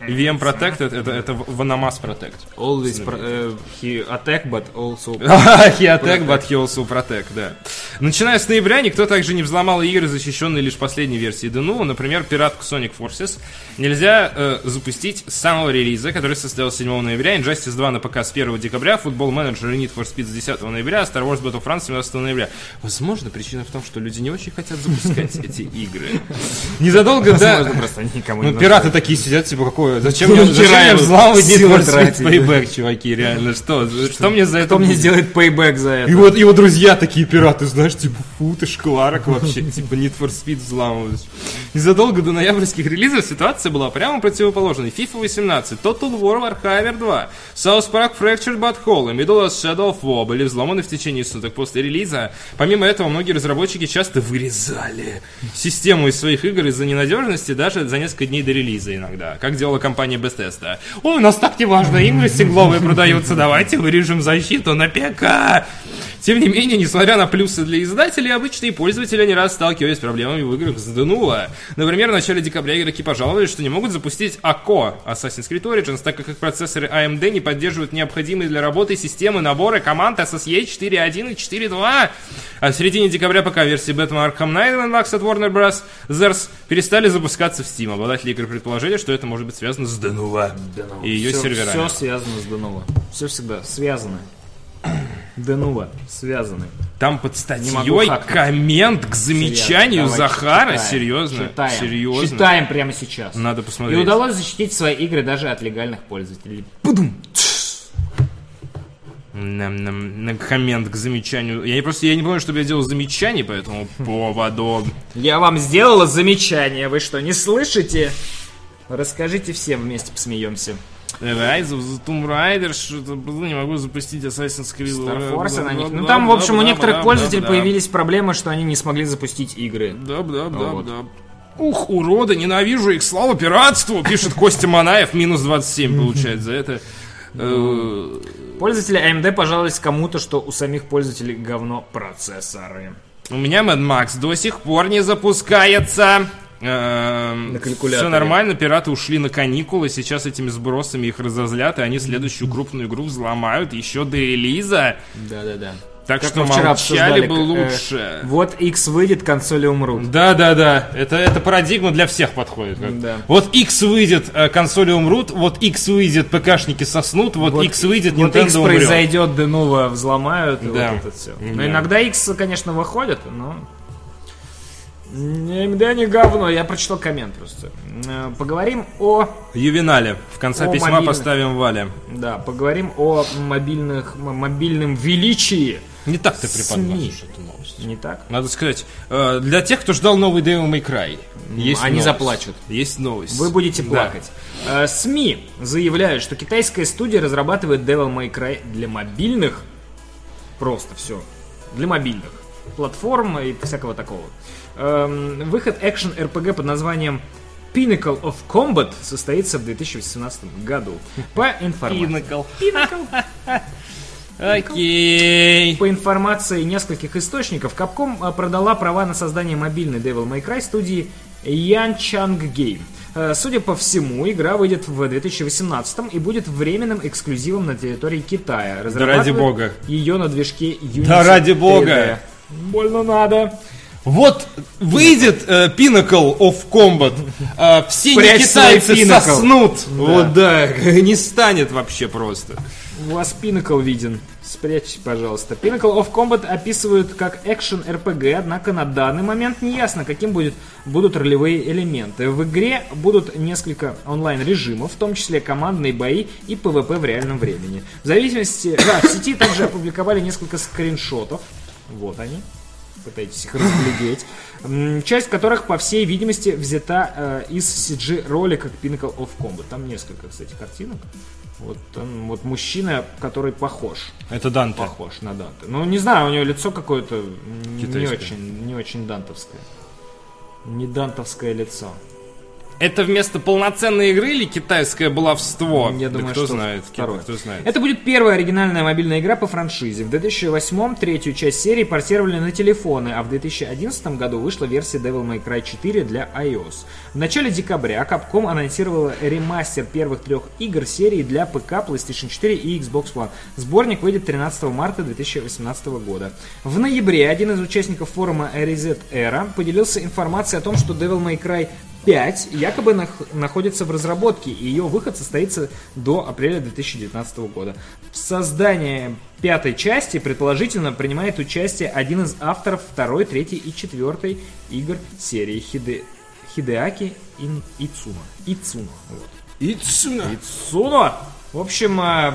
VM Protect это, это, это Vanomas Protect. Always pro- э, he attack, but also... He attack, but he also protect, да. Начиная с ноября, никто также не взломал игры, защищенные лишь последней версией Denuvo. Например, пиратку Sonic Forces нельзя э, запустить с самого релиза, который состоялся 7 ноября, Injustice 2 на ПК с 1 декабря, Football Manager и Need for Speed с 10 ноября, Star Wars Battlefront с 17 ноября. Возможно, причина в том, что люди не очень хотят запускать эти игры. Незадолго до... Возможно, просто никому Ну, не пираты такие сидят, типа, какое... Зачем Ну, им взламывать Need for Speed да. Payback, чуваки, реально? Что? Что мне за это Кто мне сделает пейбэк за это? И вот его друзья такие пираты, знаешь, типа, фу, ты шкварок вообще, типа, Need for Speed взламываешь. Незадолго до ноябрьских релизов ситуация была прямо противоположной. FIFA 18, Total War Warhammer 2, South Park Fractured But Whole и Middle Shadow of War были взломаны в течение суток после релиза. Помимо этого, многие разработчики часто вырезали систему из своих игр из-за ненадежности даже за несколько дней до релиза иногда, как делала компания Bethesda. Ой, у нас так не важно, игры сингловые продаются, давайте вырежем защиту на ПК. Тем не менее, несмотря на плюсы для издателей, обычные пользователи не раз сталкивались с проблемами в играх с Denuvo. Например, в начале декабря игроки пожаловались, что не могут запустить АКО Assassin's Creed Origins, так как их процессоры AMD не поддерживают необходимые для работы системы набора команд SSE 4.1 и 4.2. А в середине декабря, пока версии Batman Arkham Knight от Warner Bros. Zers перестали запускаться в Steam. Обладатели игры предположили, что это может быть связано с Denuvo и ее все, серверами. Все связано с Denuvo. Все всегда связано. Denuvo связаны. Там под статьей коммент к замечанию Давайте Захара. читаем. Серьезно? Читаем. Серьезно? Читаем прямо сейчас. Надо И посмотреть. удалось защитить свои игры даже от легальных пользователей. Нам, нам, на коммент к замечанию. Я не просто я не помню, чтобы я делал замечание по этому поводу. Я вам сделала замечание, вы что, не слышите? Расскажите всем, вместе посмеемся. Rise of the Tomb Raider, что-то не могу запустить Assassin's Creed. Star Force на них. Ну там, в общем, у некоторых пользователей появились проблемы, что они не смогли запустить игры. Да, да, да, да. Ух, уроды, ненавижу их, слава пиратству, пишет Костя Манаев, минус 27 получает за это. Э, Пользователи AMD пожаловались кому-то, что у самих пользователей говно процессоры. У меня Mad Max до сих пор не запускается. На калькуляторе. Все нормально, пираты ушли на каникулы, сейчас этими сбросами их разозлят, и они следующую крупную игру взломают еще до релиза. Да-да-да. Так Как что вчера молчали бы э, лучше. Вот X выйдет, консоли умрут. Да, да, да. Это, это парадигма для всех подходит. как. Да. Вот X выйдет, э, консоли умрут, вот X выйдет, ПКшники соснут, вот, X выйдет, вот Nintendo X умрет. произойдет, Denuvo взломают, и Да. вот это все. Но Да. иногда X, конечно, выходит, но... Да не говно, я прочитал коммент просто. Э, Поговорим о... Ювенале. В конце О, письма мобильных. поставим Вале. Да, поговорим о мобильных, мобильном величии. Не так ты преподносишь эту новость. Не так? Надо сказать, э, для тех, кто ждал новый Devil May Cry, есть Они новость. заплачут. Есть новость. Вы будете Да. плакать. Э, СМИ заявляют, что китайская студия разрабатывает Devil May Cry для мобильных. Просто все. Для мобильных. Платформ и всякого такого. Эм, выход экшен RPG под названием Pinnacle of Combat состоится в 2018 году. По информации. Окей. По информации нескольких источников, Capcom э, продала права на создание мобильной Devil May Cry студии Yanchang Game. Э, Судя по всему, игра выйдет в 2018 и будет временным эксклюзивом на территории Китая. ради бога. Ее на движке Unity Да ради 3D. бога. Больно надо. Вот выйдет э, Pinnacle of Combat, э, все не Прячь китайцы соснут. Вот да, не станет вообще просто. У вас Pinnacle виден. Спрячьте, пожалуйста. Pinnacle of Combat описывают как экшен RPG, однако на данный момент не ясно, каким будет, будут ролевые элементы. В игре будут несколько онлайн-режимов, в том числе командные бои и PvP в реальном времени. В зависимости... Да, в сети также опубликовали несколько скриншотов Вот они. Пытаетесь их разглядеть. Часть которых, по всей видимости, взята э, из CG-ролика Pinnacle of Combat. Там несколько, кстати, картинок. Вот, там, вот мужчина, который похож. Это Данте. Похож на Данте. Ну, не знаю, у него лицо какое-то не очень, не очень дантовское. Не дантовское лицо. Это вместо полноценной игры или китайское баловство? Я Да думаю, кто что знает, второе. кто знает. Это будет первая оригинальная мобильная игра по франшизе. В 2008 третью часть серии портировали на телефоны, а в 2011 году вышла версия Devil May Cry 4 для iOS. В начале декабря Capcom анонсировала ремастер первых трех игр серии для ПК, PlayStation 4 и Xbox One. Сборник выйдет 13 марта 2018 года. В ноябре один из участников форума Reset Era поделился информацией о том, что Devil May Cry 5 якобы нах- находится в разработке, и ее выход состоится до апреля 2019 года. В создании пятой части, предположительно, принимает участие один из авторов второй, третьей и четвертой игр серии Хиде... Хидеаки Ин... Ицуна. Ицуна. Вот. Ицуна. Ицуна! В общем, а,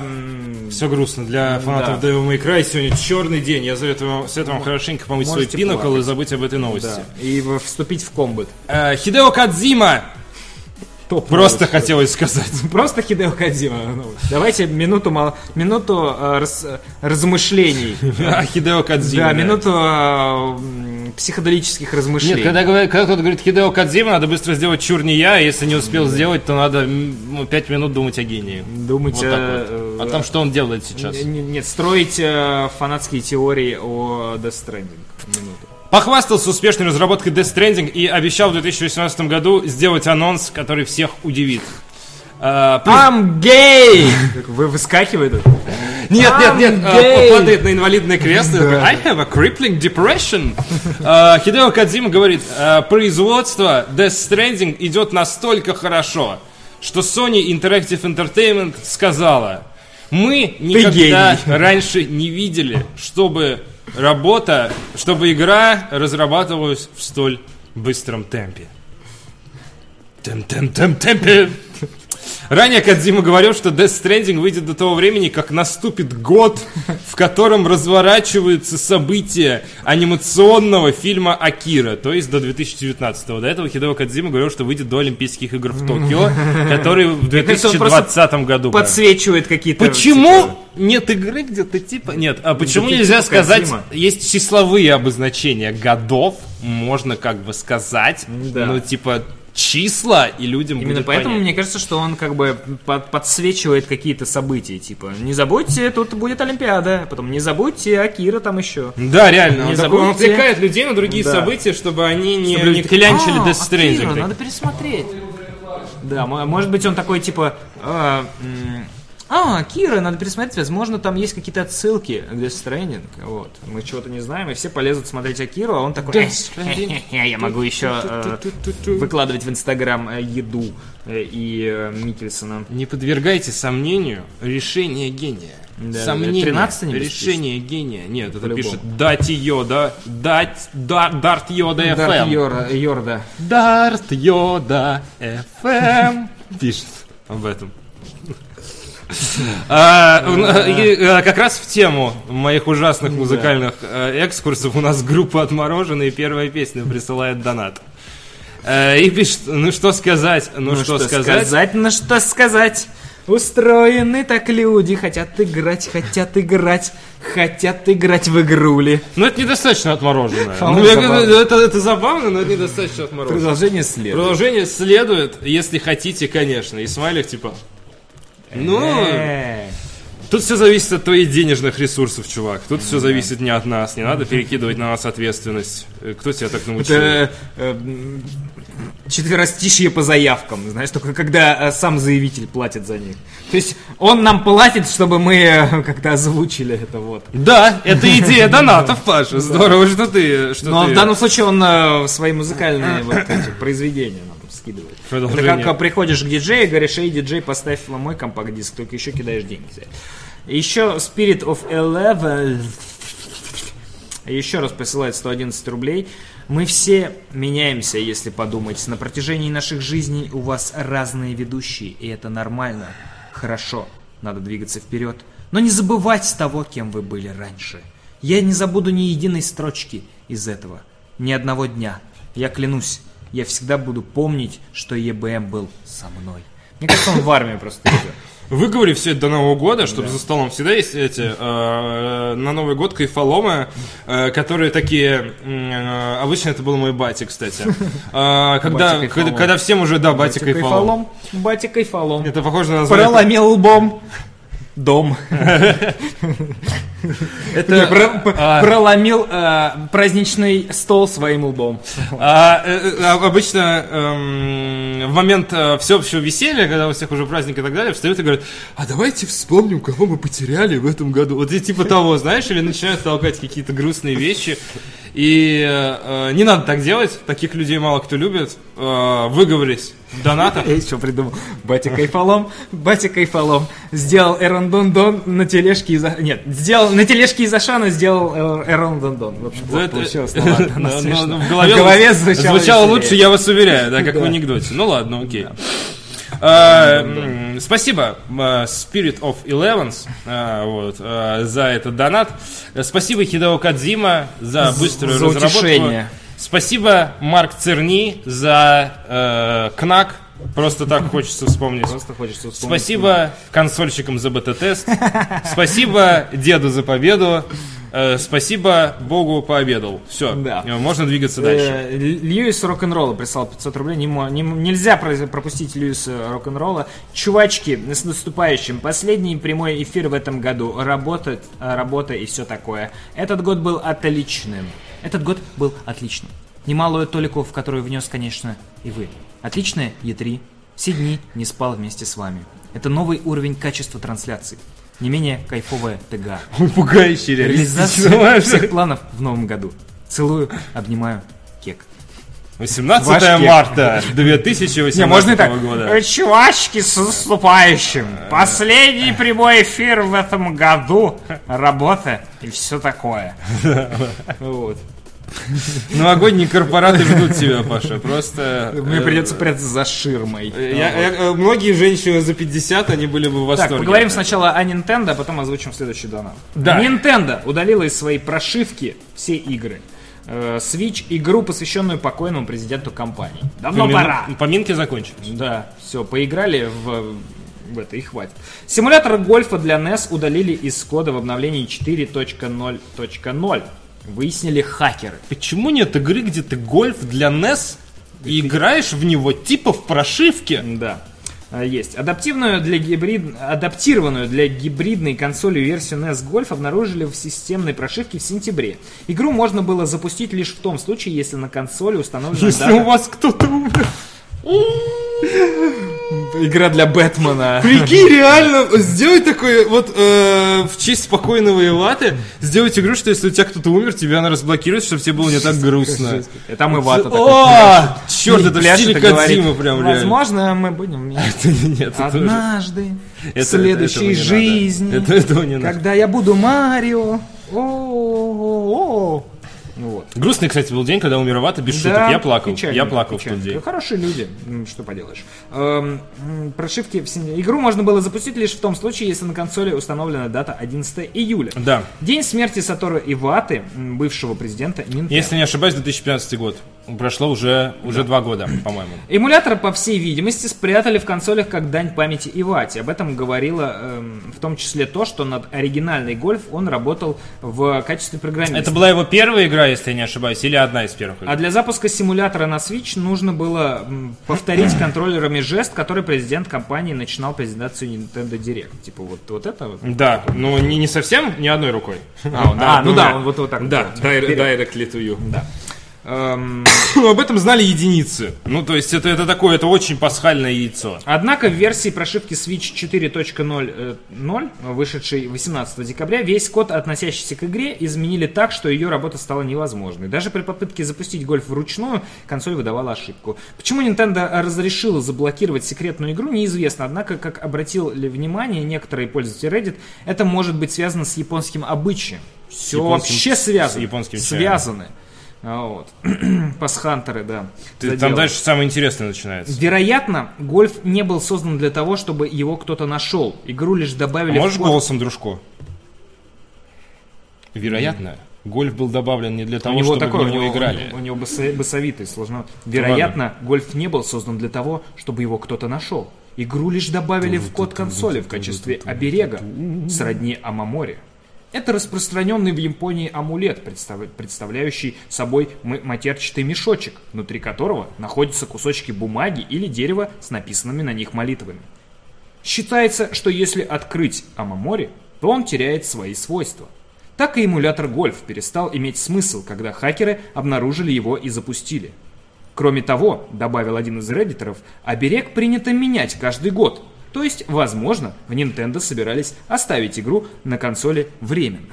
Все грустно для фанатов Да. Devil May Cry. Сегодня черный день. Я советую вам, советую вам хорошенько помыть свой пинокл и забыть об этой новости. да, и вступить в комбат. Э, Хидео Кадзима! Топ Просто хотелось сказать. Просто Хидео Кадзима. Ну, давайте минуту, мало- минуту э, раз- размышлений. А, Хидео Кадзима. Да, минуту э, психоделических размышлений. Нет, когда, когда кто-то говорит Хидео Кадзима, надо быстро сделать чур не я, а если не успел сделать, то надо м, пять минут думать о гении. Думать, Вот э, вот. О том, что он делает сейчас. Нет, строить э, фанатские теории о Death Stranding. Минуту. Похвастался успешной разработкой Death Stranding и обещал в 2018 году сделать анонс, который всех удивит. А, I'm gay! Вы выскакивает. Нет, нет, нет, а, падает на инвалидное кресло. I have a crippling depression. А, Хидео Кадзима говорит, производство Death Stranding идет настолько хорошо, что Sony Interactive Entertainment сказала, мы никогда гений». раньше не видели, чтобы работа, чтобы игра разрабатывалась в столь быстром темпе. Тем-тем-тем-темпе. Ранее Кадзима говорил, что Death Stranding выйдет до того времени, как наступит год, в котором разворачиваются события анимационного фильма Акира, то есть до 2019 До этого Хидео Кадзима говорил, что выйдет до Олимпийских игр в Токио, которые в кажется, он просто 2020 году. Подсвечивает какие-то... Почему типа, нет игры где-то типа... Нет, а почему Где-то нельзя типа сказать... Кодзима? Есть числовые обозначения годов, можно как бы сказать, Да. ну типа числа, и людям Именно будет поэтому понятнее. мне кажется, что он как бы под- подсвечивает какие-то события, типа, не забудьте, тут будет Олимпиада, потом не забудьте, Акира там еще. Да, реально. Не он, такой, он забудьте. отвлекает людей на другие Да. события, чтобы они не, Чтобы не клянчили «А, Death Stranding. Акира, надо пересмотреть. Да, мо- может быть он такой, типа, а, а, Кира, надо пересмотреть, возможно, там есть какие-то отсылки к Death Stranding, вот. Мы чего-то не знаем, и все полезут смотреть Акиру, а он такой, «Э, я могу еще э, выкладывать в Инстаграм э, еду и Микельсона. Не подвергайте сомнению решение гения. Да, Сомнение. 13 нибудь решение гения. Нет, это По-любому. пишет Дать Йода. Дать да, Дарт Йода Дарт FM. Йор- Йорда. Дарт Йода FM. Пишет об этом. А, э, Как раз в тему моих ужасных музыкальных э, экскурсов у нас группа отмороженные первая песня присылает донат. Э, И пишет, ну что сказать, ну, что, сказать. Ну что сказать? Устроены так люди, хотят играть, хотят играть, хотят играть в игрули. Ну это недостаточно отмороженное. Ну, я забавно. это, это забавно, но это недостаточно отмороженное. Продолжение следует. Продолжение следует, если хотите, конечно. И смайлик типа... Ну, Тут все зависит от твоих денежных ресурсов, чувак. Тут все зависит не от нас. Не надо перекидывать на нас ответственность. Э, Кто тебя так научил? Это э, четверостишье по заявкам, знаешь, только когда э, сам заявитель платит за них. То есть он нам платит, чтобы мы э, как-то озвучили это вот. Да, это идея донатов, Паша. Здорово, что ты... Что Но ты... в данном случае он э, свои музыкальные вот эти произведения скидывает. Это как э, приходишь к диджею и говоришь, эй, диджей, поставь мой компакт-диск, только еще кидаешь деньги. Еще Spirit of Eleven еще раз присылает 111 рублей. Мы все меняемся, если подумать. На протяжении наших жизней у вас разные ведущие, и это нормально. Хорошо, надо двигаться вперед. Но не забывать того, кем вы были раньше. Я не забуду ни единой строчки из этого. Ни одного дня. Я клянусь, я всегда буду помнить, что ЕБМ был со мной. Мне кажется, он в армию просто идет. Выговори все это до Нового года, чтобы за столом всегда есть эти э, на Новый год кайфоломы, э, которые такие. э, обычно это был мой батя, кстати. Э, когда, Батя когда, когда всем уже да, батя Батя кайфолом. кайфолом. Батя кайфолом. Это похоже на название. Проломил лбом. Дом. Это а, проломил э, праздничный стол своим лбом. а, э, э, обычно эм, в момент всеобщего веселья, когда у всех уже праздник и так далее, встают и говорят, а давайте вспомним, кого мы потеряли в этом году. Вот типа того, знаешь, или начинают толкать какие-то грустные вещи. И э, э, не надо так делать, таких людей мало кто любит. Э, выговорись в донатах. Я еще придумал. Батя кайфолом, батя кайфолом. Сделал Эрон Дон Дон на тележке из... Нет, сделал на тележке из Ашана сделал э, Эрон Дон Дон. В общем, это- получилось. ну смешно. в голове, звучало, лучше, я вас уверяю, да, как в анекдоте. Ну ладно, окей. А, м, Спасибо, э, Spirit of Elevens, а, вот, э, за этот донат. Э, Спасибо Хидео Кадзима за быструю за разработку. утешение. Спасибо Марк Церни за э, КНАК. Просто так хочется вспомнить. Просто хочется вспомнить. Спасибо консольщикам за бета-тест. Спасибо деду за победу. Э, Спасибо Богу пообедал. Все, Да. можно двигаться дальше. Э, Льюис Рок-н-ролла прислал 500 рублей. Не мо- не- нельзя пропустить Льюиса Рок-н-ролла. Чувачки, с наступающим. Последний прямой эфир в этом году. Работа, э, работа и все такое. Этот год был отличным. Этот год был отличным. Немалую толику, в которую внес, конечно, и вы. Отличное Е3. Все дни не спал вместе с вами. Это новый уровень качества трансляций. Не менее кайфовая ТГ. Пугающий Реализация всех планов в новом году. Целую, обнимаю, кек. 18 Ваш кек. марта 2018 Не, можно и так. года. Э, Чувачки, с наступающим. Последний прямой эфир в этом году. Работа и все такое. Вот. Новогодние корпораты ждут тебя, Паша. Просто... Мне э, придется прятаться за ширмой. я- э, многие женщины за 50, они были бы в Так, восторге. поговорим сначала о Nintendo, а потом озвучим следующий донат. Да. Nintendo удалила из своей прошивки все игры. Э, Switch игру, посвященную покойному президенту компании. Давно пора. Поминки закончились. Да, все, поиграли в, в это и хватит. Симулятор гольфа для NES удалили из кода в обновлении 4.0.0. Выяснили хакеры. Почему нет игры, где ты гольф для NES и играешь в него типа в прошивке? Да. А, Есть. Адаптивную для гибрид... Адаптированную для гибридной консоли версию NES Golf обнаружили в системной прошивке в сентябре. Игру можно было запустить лишь в том случае, если на консоли установлена Если дата- у вас кто-то умер. Игра для Бэтмена. Прикинь, реально, сделать такое, вот э, в честь спокойного Иваты, сделать игру, что если у тебя кто-то умер, тебя она разблокирует, чтобы тебе было не так грустно. И там Ивата такой. О, черт, это в стиле Кодзимы прям реально. Возможно, мы будем. Нет, Однажды, в следующей жизни, Это- этого не надо. когда я буду Марио. О-о-о. Вот. Грустный, кстати, был день, когда умер Ивата, без шуток. Да, Я плакал. печально, Я плакал в печально. тот день. Хорошие люди, что поделаешь. Эм, прошивки в сен- Игру можно было запустить лишь в том случае, если на консоли установлена дата 11 июля. Да. День смерти Сатору Иваты, бывшего президента Nintendo. Если не ошибаюсь, 2015 год. Прошло уже, уже два года, по-моему. Эмулятор, по всей видимости, спрятали в консолях как дань памяти Ивати. Об этом говорило эм, в том числе то, что над оригинальной гольф он работал в качестве программиста. Это была его первая игра, если я не ошибаюсь, или одна из первых игр? А для запуска симулятора на Switch нужно было повторить контроллерами жест, который президент компании начинал презентацию Nintendo Direct. Типа вот, вот это вот. Да, но не, не совсем, ни одной рукой. А, он- а, ну двумя. да, он вот, вот так. Да, вот, дай- вперед. directly to you. Да. Эм, Ну, об этом знали единицы. Ну, то есть это, это такое, это очень пасхальное яйцо. Однако в версии прошивки Switch 4.0, вышедшей 18 декабря, весь код, относящийся к игре, изменили так, что ее работа стала невозможной. Даже при попытке запустить гольф вручную, консоль выдавала ошибку. Почему Nintendo разрешила заблокировать секретную игру, неизвестно. Однако, как обратил ли внимание некоторые пользователи Reddit, это может быть связано с японским обычаем. Все японским- вообще связано. с японским чаем. Связаны. А Вот. Пасхантеры, да. Ты- там дальше самое интересное начинается. Вероятно, гольф не был создан для того, чтобы его кто-то нашел. Игру лишь добавили Можешь в код. голосом дружко? Вероятно, гольф был добавлен не для того, у него чтобы такой, в у него него, играли. у него басо- басовитый, сложно. Вероятно, гольф не был создан для того, чтобы его кто-то нашел. Игру лишь добавили в код консоли в качестве оберега, сродни Амаморе. Это распространенный в Японии амулет, представ- представляющий собой матерчатый мешочек, внутри которого находятся кусочки бумаги или дерева с написанными на них молитвами. Считается, что если открыть Амамори, то он теряет свои свойства. Так и эмулятор Гольф перестал иметь смысл, когда хакеры обнаружили его и запустили. Кроме того, добавил один из реддиторов, оберег принято менять каждый год. То есть, возможно, в Nintendo собирались оставить игру на консоли временно.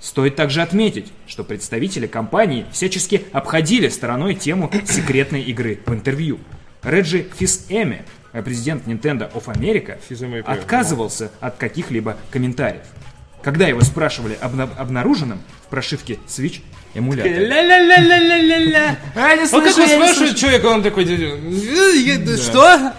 Стоит также отметить, что представители компании всячески обходили стороной тему секретной игры в интервью. Реджи Фис-Эми, э, президент Nintendo of America, отказывался от каких-либо комментариев. Когда его спрашивали об на- обнаруженном в прошивке Switch эмуляторе. Ля-ля-ля-ля-ля-ля-ля. А, не Он слышу, как вы я не спрашиваете слышу. человека, он такой, «Э, что?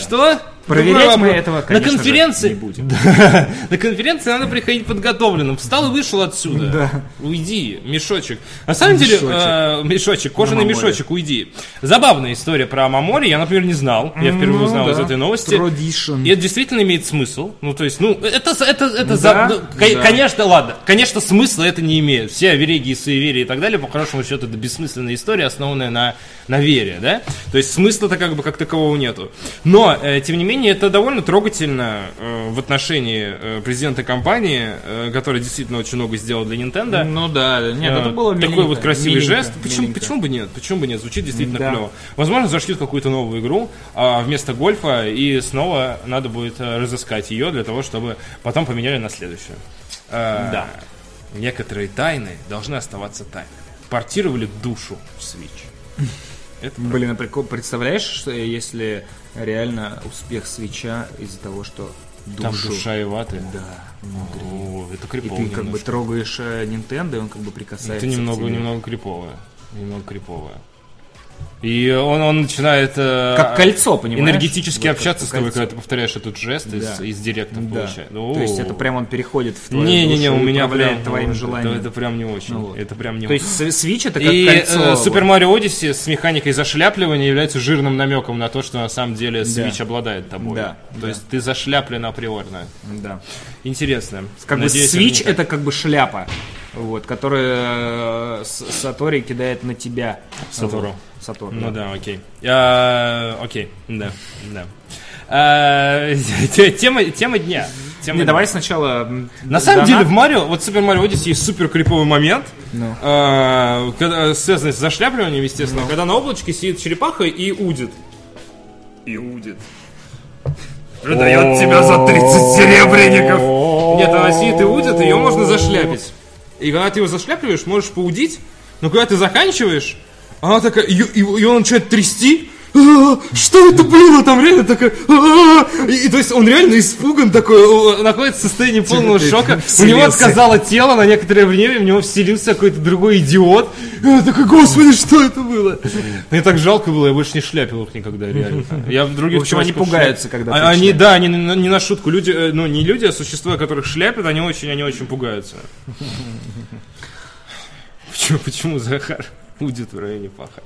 Что? Проверять мы этого, на конечно же, конференции не будем. Да. на конференции надо приходить подготовленным. Встал и вышел отсюда. Да. Уйди, мешочек. На самом деле, Мешочек. э, мешочек, кожаный мешочек, уйди. Забавная история про Амамори. Я, например, не знал. Я впервые Ну, узнал да. из этой новости. Tradition. И это действительно имеет смысл. Ну, то есть, ну, это, это, это Да, за- ну, да. конечно, ладно. Конечно, смысла это не имеет. Все овереги и суеверия и так далее, по хорошему счету, это бессмысленная история, основанная на, на вере, да? То есть, смысла-то как бы как такового нету. Но, э, тем не менее, это довольно трогательно э, в отношении э, президента компании, э, который действительно очень много сделал для Nintendo. Ну да, нет, Э, это было такой миленько, вот красивый миленько, жест. Почему, миленько. почему бы нет? Почему бы нет? Звучит действительно Да. клево. Возможно, зашьют какую-то новую игру а, вместо гольфа, и снова надо будет э, разыскать ее для того, чтобы потом поменяли на следующую. А, Да. Некоторые тайны должны оставаться тайнами. Портировали душу в Switch. Это Блин, а представляешь, что если реально успех свеча из-за того, что душу... там душа и ваты. Да, внутри. О, это И крипово ты как бы немножко. трогаешь э, Nintendo, и он как бы прикасается Это немного, немного криповое. Немного криповое. И он, он начинает... э, Как кольцо, понимаешь? Энергетически Вот общаться с тобой, кольцо. когда ты повторяешь этот жест из, Да. из директа Да. получает. То есть это прям он переходит в твою Не-не-не, у и меня прям... твоим это- желанием. Это, прям не очень. Ну вот. Это прям не То есть с- Switch это как И кольцо. вот. Super Mario Odyssey с механикой зашляпливания является жирным намеком на то, что на самом деле Switch обладает тобой. Да, То да. есть ты зашляплен априорно. Да. Интересно. Как Надеюсь, бы Switch это как бы шляпа, вот, которая э, Сатори кидает на тебя. Сатору. Вот. Сатору. Ну да, окей. А, окей, да, да. А, те- тема, тема дня. Тема Не, дня. давай сначала. На самом донат. деле в Марио, вот в Супер Марио Odyssey есть супер криповый момент, Ну. а, когда, связанный с зашляпливанием, естественно, когда на облачке сидит черепаха и удит. И удит. Продает тебя за 30 серебряников. Нет, она сидит и удит, ее можно зашляпить. И когда ты его зашляпливаешь, можешь поудить, но когда ты заканчиваешь, она такая, и, и- и он начинает трясти, «А, что это было там реально такая «А-а-а». и, то есть он реально испуган такой находится в состоянии полного ты шока у него отказало тело на некоторое время в него вселился какой-то другой идиот. Я такой господи что это было? Мне так жалко было я больше не шляпил их никогда реально. Я в других В общем, они пугаются, когда А- они да они не, не на шутку. Люди э, ну не люди а существа которых шляпят они очень они очень пугаются. Почему почему Захар удит в районе паха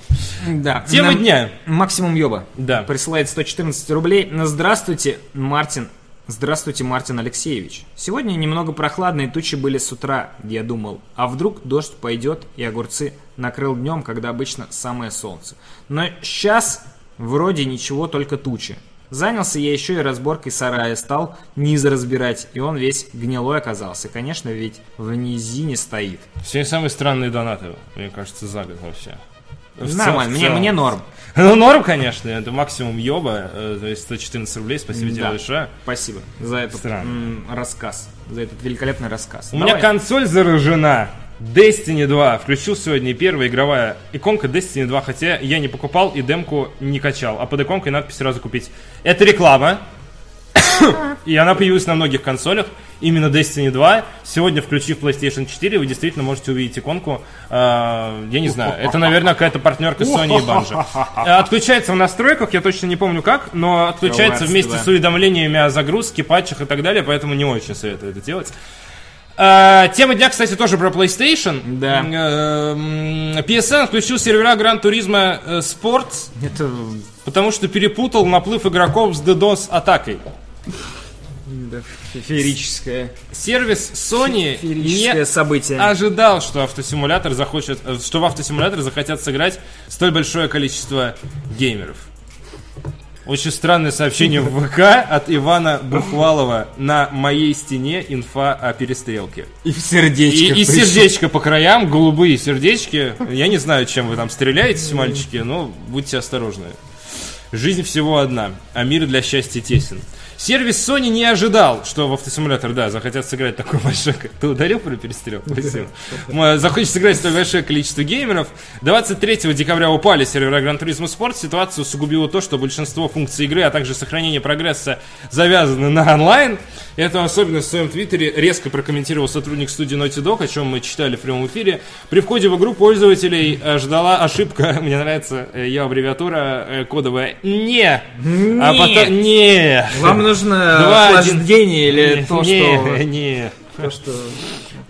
Да. тема Нам дня Максимум Йоба. Да. Присылает 114 рублей. Здравствуйте, Мартин. Здравствуйте, Мартин Алексеевич. Сегодня немного прохладные тучи были с утра, я думал. А вдруг дождь пойдет и огурцы накрыл днем, когда обычно самое солнце. Но сейчас вроде ничего, только тучи. Занялся я еще и разборкой сарая, стал низ разбирать, и он весь гнилой оказался. Конечно, ведь в низине стоит. Сегодня самые странные донаты, мне кажется, за год вообще. В Нормально, цел- мне, мне норм. Ну, норм, конечно, это максимум ёба, э, то есть 114 рублей, спасибо тебе Да. большое. Спасибо за этот м, рассказ, за этот великолепный рассказ. У меня консоль заражена. Destiny 2. Включил сегодня первая игровая иконка Destiny 2, хотя я не покупал и демку не качал. А под иконкой надпись сразу купить. Это реклама. И она появилась на многих консолях. Именно Destiny 2. Сегодня, включив PlayStation 4, вы действительно можете увидеть иконку. э, я не знаю, это, наверное, какая-то партнерка Sony и Bungie. Э, Отключается в настройках, я точно не помню как, но отключается вместе с уведомлениями о загрузке, патчах и так далее, поэтому не очень советую это делать. А, тема дня, кстати, тоже про PlayStation. Да. Э, PSN включил сервера Gran Turismo э, Sports, Это потому что перепутал наплыв игроков с DDoS атакой. феерическое, Сервис Sony не событие. ожидал, что автосимулятор захочет, э, что в автосимулятор захотят сыграть столь большое количество геймеров. Очень странное сообщение в ВК от Ивана Бухвалова на моей стене инфа о перестрелке. И в сердечко. И, и сердечко по краям, голубые сердечки. Я не знаю, чем вы там стреляете, мальчики, но будьте осторожны. Жизнь всего одна, а мир для счастья тесен. Сервис Sony не ожидал, что в автосимулятор, да, захотят сыграть такое большое... Ты ударил про перестрелку? Спасибо. Захочет сыграть столь большое количество геймеров. 23 декабря упали сервера Gran Turismo Sport. Ситуацию усугубило то, что большинство функций игры, а также сохранение прогресса завязаны на онлайн. Это особенно в своем твиттере резко прокомментировал сотрудник студии Naughty Dog, о чем мы читали в прямом эфире. При входе в игру пользователей э, ждала ошибка, мне нравится э, ее аббревиатура э, кодовая «Не». А потом «Не». Вам нужно Два, один. охлаждение или Не, то, не, что... не. То, что...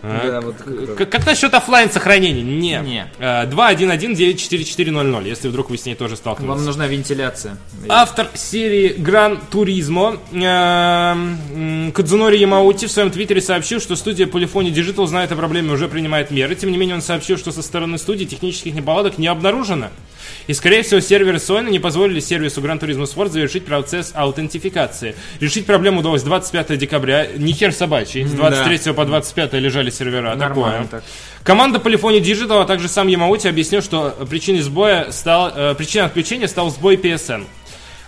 А, Да, вот Как, как насчет оффлайн сохранения? Не. Не. Э, 2.1.1.9.4.4.0.0, если вдруг вы с ней тоже столкнулись. Вам нужна вентиляция. Автор серии Gran Turismo эм, Кадзунори Ямаути в своем твиттере сообщил, что студия Polyphony Digital знает о проблеме и уже принимает меры. Тем не менее, он сообщил, что со стороны студии технических неполадок не обнаружено. И, скорее всего, серверы Sony не позволили сервису Gran Turismo Sport завершить процесс аутентификации. Решить проблему удалось 25 декабря. Ни хер собачий. С 23 по 25 лежали сервера. Нормально Такое. так. Команда Polyphony Digital, а также сам Ямаути объяснил, что причиной сбоя стал, э, причиной отключения стал сбой PSN.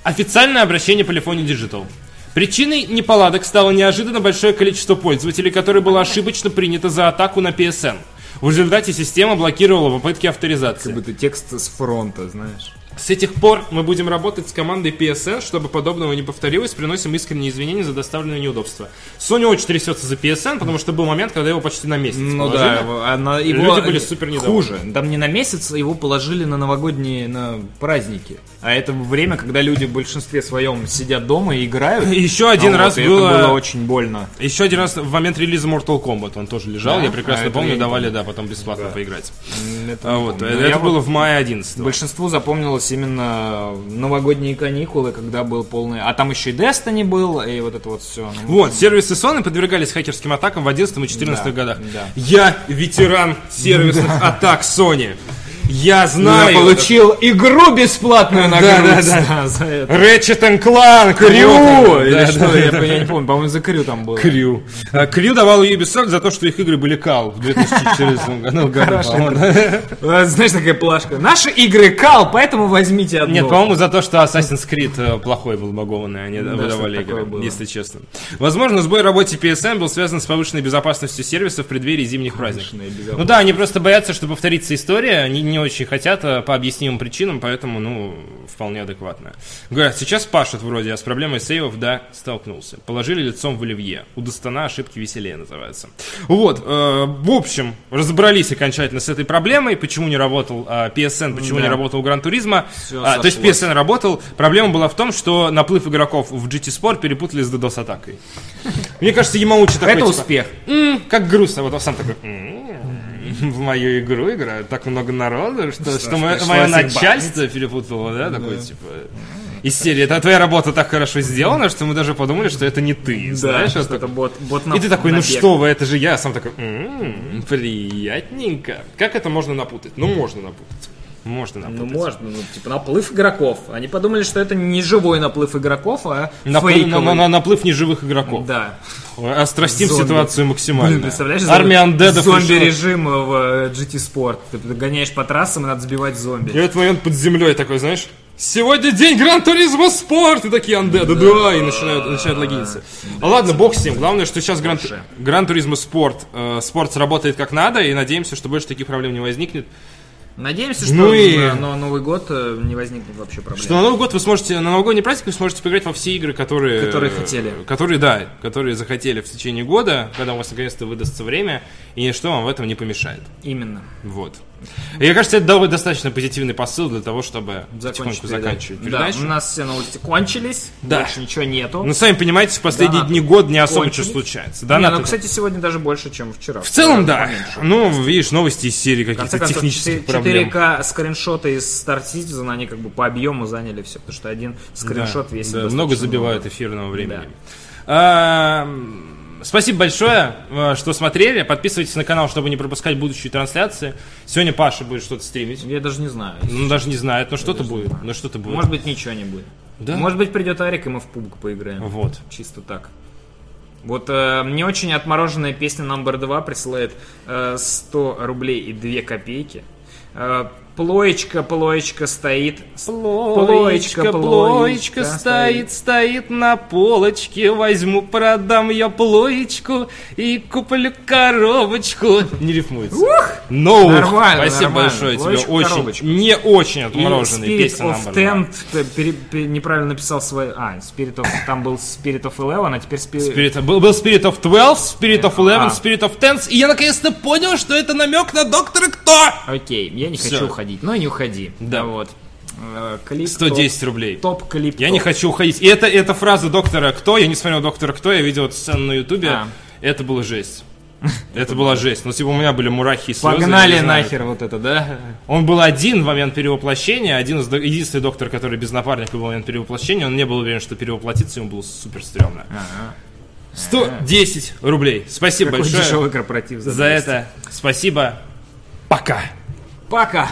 Официальное обращение Polyphony Digital. Причиной неполадок стало неожиданно большое количество пользователей, которые было ошибочно принято за атаку на PSN. В результате система блокировала попытки авторизации. Как будто текст с фронта, знаешь. С этих пор мы будем работать с командой PSN, чтобы подобного не повторилось. Приносим искренние извинения за доставленные неудобства. Sony очень трясется за PSN, потому что был момент, когда его почти на месяц Ну положили. да, она, его Люди были супер недовольны. хуже. Там не на месяц, его положили на новогодние на праздники. А это время, когда люди в большинстве своем сидят дома и играют. Еще один А раз вот, было- Это было очень больно. Еще один раз в момент релиза Mortal Kombat он тоже лежал. Да? Я прекрасно А, это помню, я давали, да, потом бесплатно поиграть. Это А вот, помню. это я было в мае 11 Большинству запомнилось именно новогодние каникулы, когда был полный... А там еще и Destiny был, и вот это вот все. Вот, сервисы Sony подвергались хакерским атакам в 11 и 14 Да, годах. да. Я ветеран сервисных атак Sony. Я знаю. Я получил игру бесплатную на Да, да, это. Ratchet and Clank. Крю! Или Да, что? да, Я, да. не помню, по-моему, за Крю там было. Крю. А, Крю давал Ubisoft за то, что их игры были кал в 2014 году. А, Знаешь, такая плашка. Наши игры кал, поэтому возьмите одну. Нет, по-моему, за то, что Assassin's Creed э, плохой был багованный, они выдавали игры, если честно. Возможно, сбой в работе PSN был связан с повышенной безопасностью сервиса в преддверии зимних праздников. Ну да, они просто боятся, что повторится история, они не очень хотят э, по объяснимым причинам, поэтому, ну, вполне адекватно. Говорят, сейчас пашут вроде, а с проблемой сейвов, да, столкнулся. Положили лицом в оливье. У Достана ошибки веселее называется. Вот, э, в общем, разобрались окончательно с этой проблемой, почему не работал а, PSN, почему Да. не работал Гран Туризма. А, то есть. PSN работал. Проблема была в том, что наплыв игроков в GT Sport перепутали с DDoS-атакой. Мне кажется, Ямаучи такой, Это типа, успех. «М, как грустно. Вот он сам такой, «М, в мою игру играют так много народу, что, что мое, начальство перепутало, да, такой, типа... Из серии, это твоя работа так хорошо сделана, что мы даже подумали, что это не ты, знаешь? вот что это так. бот, бот на- И ты такой, ну набег. что вы, это же я. Сам такой, «М, приятненько. Как это можно напутать? Ну, можно напутать. Можно Ну, напутать. можно, ну, типа, наплыв игроков. Они подумали, что это не живой наплыв игроков, а Наплыв, фейковый. на- на- наплыв неживых игроков. Да. Острастим Зомби. ситуацию максимально. Блин, представляешь, Армия андедов зомби-режим в э, GT Sport. Ты гоняешь по трассам, и надо сбивать зомби. И в этот момент под землей такой, знаешь, сегодня день Гран Туризма Спорт! И такие андеды, да, и начинают, начинают логиниться. А ладно, бог с ним. Главное, что сейчас Гран, Гран Туризма Спорт, э, спорт сработает как надо, и надеемся, что больше таких проблем не возникнет. Надеемся, что Ну и- на, на Новый год э, не возникнет вообще проблем. Что на Новый год вы сможете, на новогодний праздник вы сможете поиграть во все игры, которые... Которые хотели. Которые, да, которые захотели в течение года, когда у вас наконец-то выдастся время, и ничто вам в этом не помешает. Именно. Вот. И мне кажется, это дало достаточно позитивный посыл для того, чтобы Закончить передачу. заканчивать Да, у нас все новости кончились. Да. Больше ничего нету. Ну, сами понимаете, в последние Донаты дни год не особо кончились. что случается. Не, Донаты- ну, кстати, сегодня даже больше, чем вчера. в целом, да. Поменьше. Ну, видишь, новости из серии каких-то технических 4- проблем. 4К скриншоты из Star Citizen, они как бы по объему заняли все, потому что один скриншот Да, весит да, много забивают эфирного времени. Да. А, Спасибо большое, э, что смотрели. Подписывайтесь на канал, чтобы не пропускать будущие трансляции. Сегодня Паша будет что-то стримить. Я даже не знаю. Ну, даже не знает, но что-то будет. Ну, что-то будет. Может быть, ничего не будет. Да? Может быть, придет Арик, и мы в пубг поиграем. Вот. Чисто так. Вот э, мне очень отмороженная песня номер 2 присылает э, 100 рублей и 2 копейки. Э, плоечка, плоечка стоит. Плоечка, плоечка стоит, стоит на полочке. Возьму, продам я плоечку и куплю коробочку. Не рифмуется. Ну, Нормально, спасибо нормально. большое тебе. Плоечку, Очень, коробочку. не очень Spirit песни of пере- пере- неправильно написал свой... А, Spirit of... Там был Spirit of Eleven, а теперь Spirit... Spirit, был, был Spirit of 12, Spirit of 11, А. Spirit of 10, и я наконец-то понял, что это намек на Доктора Кто! Окей, я не Всё. хочу уходить. Ну и не уходи. Да. Вот. Э, Клип 110 рублей. Топ, топ клип. Я топ. не хочу уходить. И это, эта фраза Доктора Кто, я не смотрел Доктора Кто, я видел эту сцену на Ютубе, А. это было жесть. Это была жесть. Ну, типа, у меня были мурахи и слезы. Погнали нахер вот это, да? Он был один в момент перевоплощения, один из единственный доктор, который без напарника был в момент перевоплощения, он не был уверен, что перевоплотиться, ему было супер стрёмно. 110 рублей. Спасибо Какой большое дешевый корпоратив за 200. это. Спасибо. Пока. Пока.